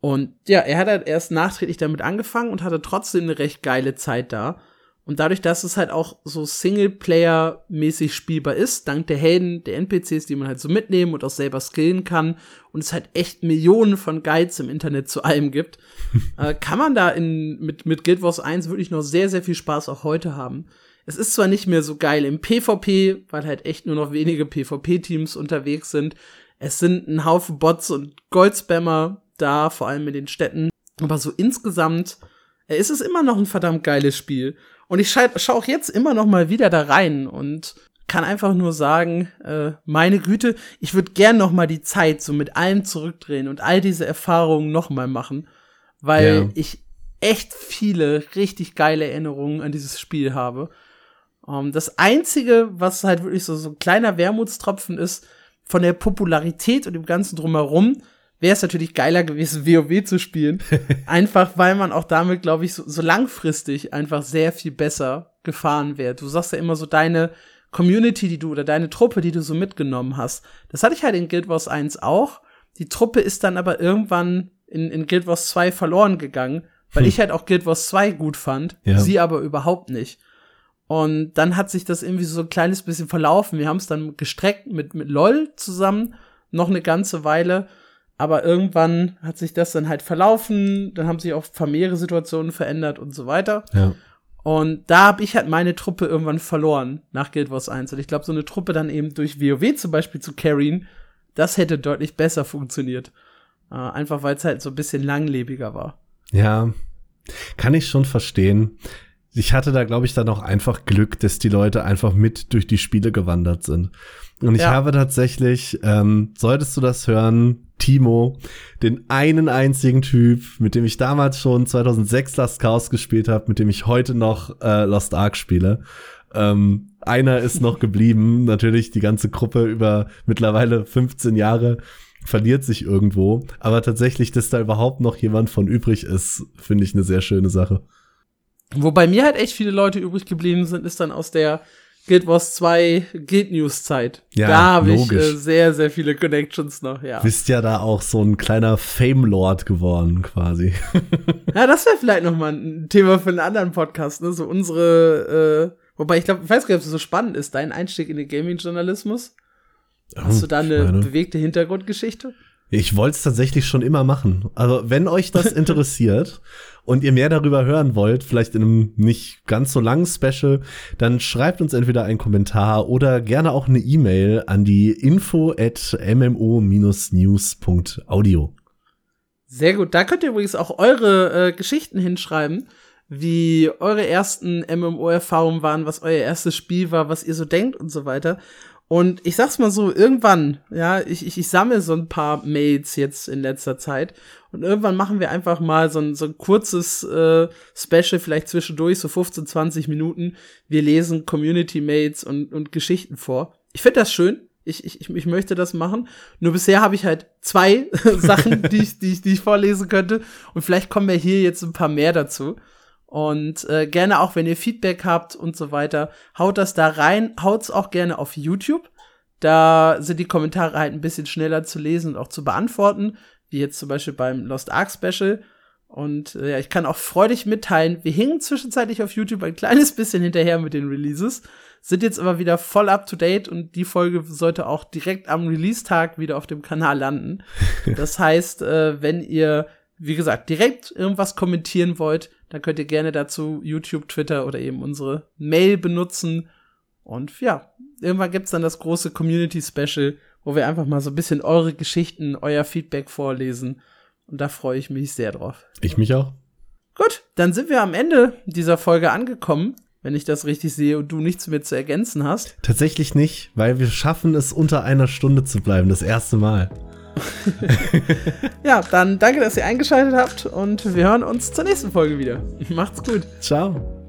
Und ja, er hat halt erst nachträglich damit angefangen und hatte trotzdem eine recht geile Zeit da. Und dadurch, dass es halt auch so Singleplayer-mäßig spielbar ist, dank der Helden, der NPCs, die man halt so mitnehmen und auch selber skillen kann, und es halt echt Millionen von Guides im Internet zu allem gibt, äh, kann man da in, mit, mit Guild Wars 1 wirklich noch sehr, sehr viel Spaß auch heute haben. Es ist zwar nicht mehr so geil im PvP, weil halt echt nur noch wenige PvP-Teams unterwegs sind. Es sind ein Haufen Bots und Goldspammer da, vor allem in den Städten. Aber so insgesamt äh, ist es immer noch ein verdammt geiles Spiel. Und ich scha schaue auch jetzt immer noch mal wieder da rein und kann einfach nur sagen, äh, meine Güte, ich würde gern noch mal die Zeit so mit allem zurückdrehen und all diese Erfahrungen noch mal machen, weil Ja. ich echt viele richtig geile Erinnerungen an dieses Spiel habe. Ähm, das einzige, was halt wirklich so, so ein kleiner Wermutstropfen ist, von der Popularität und dem Ganzen drumherum, wäre es natürlich geiler gewesen, WoW zu spielen. einfach, weil man auch damit, glaube ich, so, so langfristig einfach sehr viel besser gefahren wäre. Du sagst ja immer so deine Community, die du oder deine Truppe, die du so mitgenommen hast. Das hatte ich halt in Guild Wars 1 auch. Die Truppe ist dann aber irgendwann in, in Guild Wars 2 verloren gegangen, weil Hm. ich halt auch Guild Wars 2 gut fand, Ja. sie aber überhaupt nicht. Und dann hat sich das irgendwie so ein kleines bisschen verlaufen. Wir haben es dann gestreckt mit, mit LOL zusammen, noch eine ganze Weile. Aber irgendwann hat sich das dann halt verlaufen, dann haben sich auch familiäre Situationen verändert und so weiter. Ja. Und da habe ich halt meine Truppe irgendwann verloren nach Guild Wars 1. Und ich glaube, so eine Truppe dann eben durch WoW zum Beispiel zu carryen, das hätte deutlich besser funktioniert. Äh, einfach weil es halt so ein bisschen langlebiger war. Ja, kann ich schon verstehen. Ich hatte da, glaube ich, dann auch einfach Glück, dass die Leute einfach mit durch die Spiele gewandert sind. Und ich Ja. habe tatsächlich, ähm, solltest du das hören, Timo, den einen einzigen Typ, mit dem ich damals schon 2006 Last Chaos gespielt habe, mit dem ich heute noch äh, Lost Ark spiele. Ähm, einer ist noch geblieben. Natürlich die ganze Gruppe über mittlerweile 15 Jahre verliert sich irgendwo. Aber tatsächlich, dass da überhaupt noch jemand von übrig ist, finde ich eine sehr schöne Sache. Wo bei mir halt echt viele Leute übrig geblieben sind, ist dann aus der Guild Wars 2 Guild News Zeit. Ja, da habe ich äh, sehr, sehr viele Connections noch, ja. Bist ja da auch so ein kleiner Fame-Lord geworden, quasi. Ja, das wäre vielleicht noch mal ein Thema für einen anderen Podcast, ne? So unsere, äh, wobei ich glaube, ich weiß gar nicht, ob es so spannend ist, dein Einstieg in den Gaming-Journalismus. Hast du da eine bewegte Hintergrundgeschichte? Ich wollte es tatsächlich schon immer machen. Also, wenn euch das interessiert und ihr mehr darüber hören wollt, vielleicht in einem nicht ganz so langen Special, dann schreibt uns entweder einen Kommentar oder gerne auch eine E-Mail an die info at mmo-news.audio. Sehr gut. Da könnt ihr übrigens auch eure äh, Geschichten hinschreiben, wie eure ersten MMO-Erfahrungen waren, was euer erstes Spiel war, was ihr so denkt und so weiter. Und ich sag's mal so, irgendwann, ja, ich, ich, ich sammle so ein paar Mails jetzt in letzter Zeit. Und irgendwann machen wir einfach mal so ein, so ein kurzes äh, Special, vielleicht zwischendurch, so 15, 20 Minuten. Wir lesen Community-Mails und, und Geschichten vor. Ich finde das schön. Ich, ich, ich- möchte das machen. Nur bisher habe ich halt zwei Sachen, die ich, die, ich, die ich vorlesen könnte. Und vielleicht kommen ja hier jetzt ein paar mehr dazu. Und äh, gerne auch, wenn ihr Feedback habt und so weiter, haut das da rein. Haut's auch gerne auf YouTube. Da sind die Kommentare halt ein bisschen schneller zu lesen und auch zu beantworten, wie jetzt zum Beispiel beim Lost Ark Special. Und äh, ja, ich kann auch freudig mitteilen, wir hingen zwischenzeitlich auf YouTube ein kleines bisschen hinterher mit den Releases, sind jetzt aber wieder voll up to date und die Folge sollte auch direkt am Release-Tag wieder auf dem Kanal landen. Das heißt, äh, wenn ihr, wie gesagt, direkt irgendwas kommentieren wollt, dann könnt ihr gerne dazu YouTube, Twitter oder eben unsere Mail benutzen. Und ja, irgendwann gibt's dann das große Community-Special, wo wir einfach mal so ein bisschen eure Geschichten, euer Feedback vorlesen. Und da freue ich mich sehr drauf. Ich mich auch. Gut, dann sind wir am Ende dieser Folge angekommen, wenn ich das richtig sehe und du nichts mehr zu ergänzen hast. Tatsächlich nicht, weil wir schaffen es unter einer Stunde zu bleiben, das erste Mal. Ja, dann danke, dass ihr eingeschaltet habt und wir hören uns zur nächsten Folge wieder. Macht's gut. Ciao.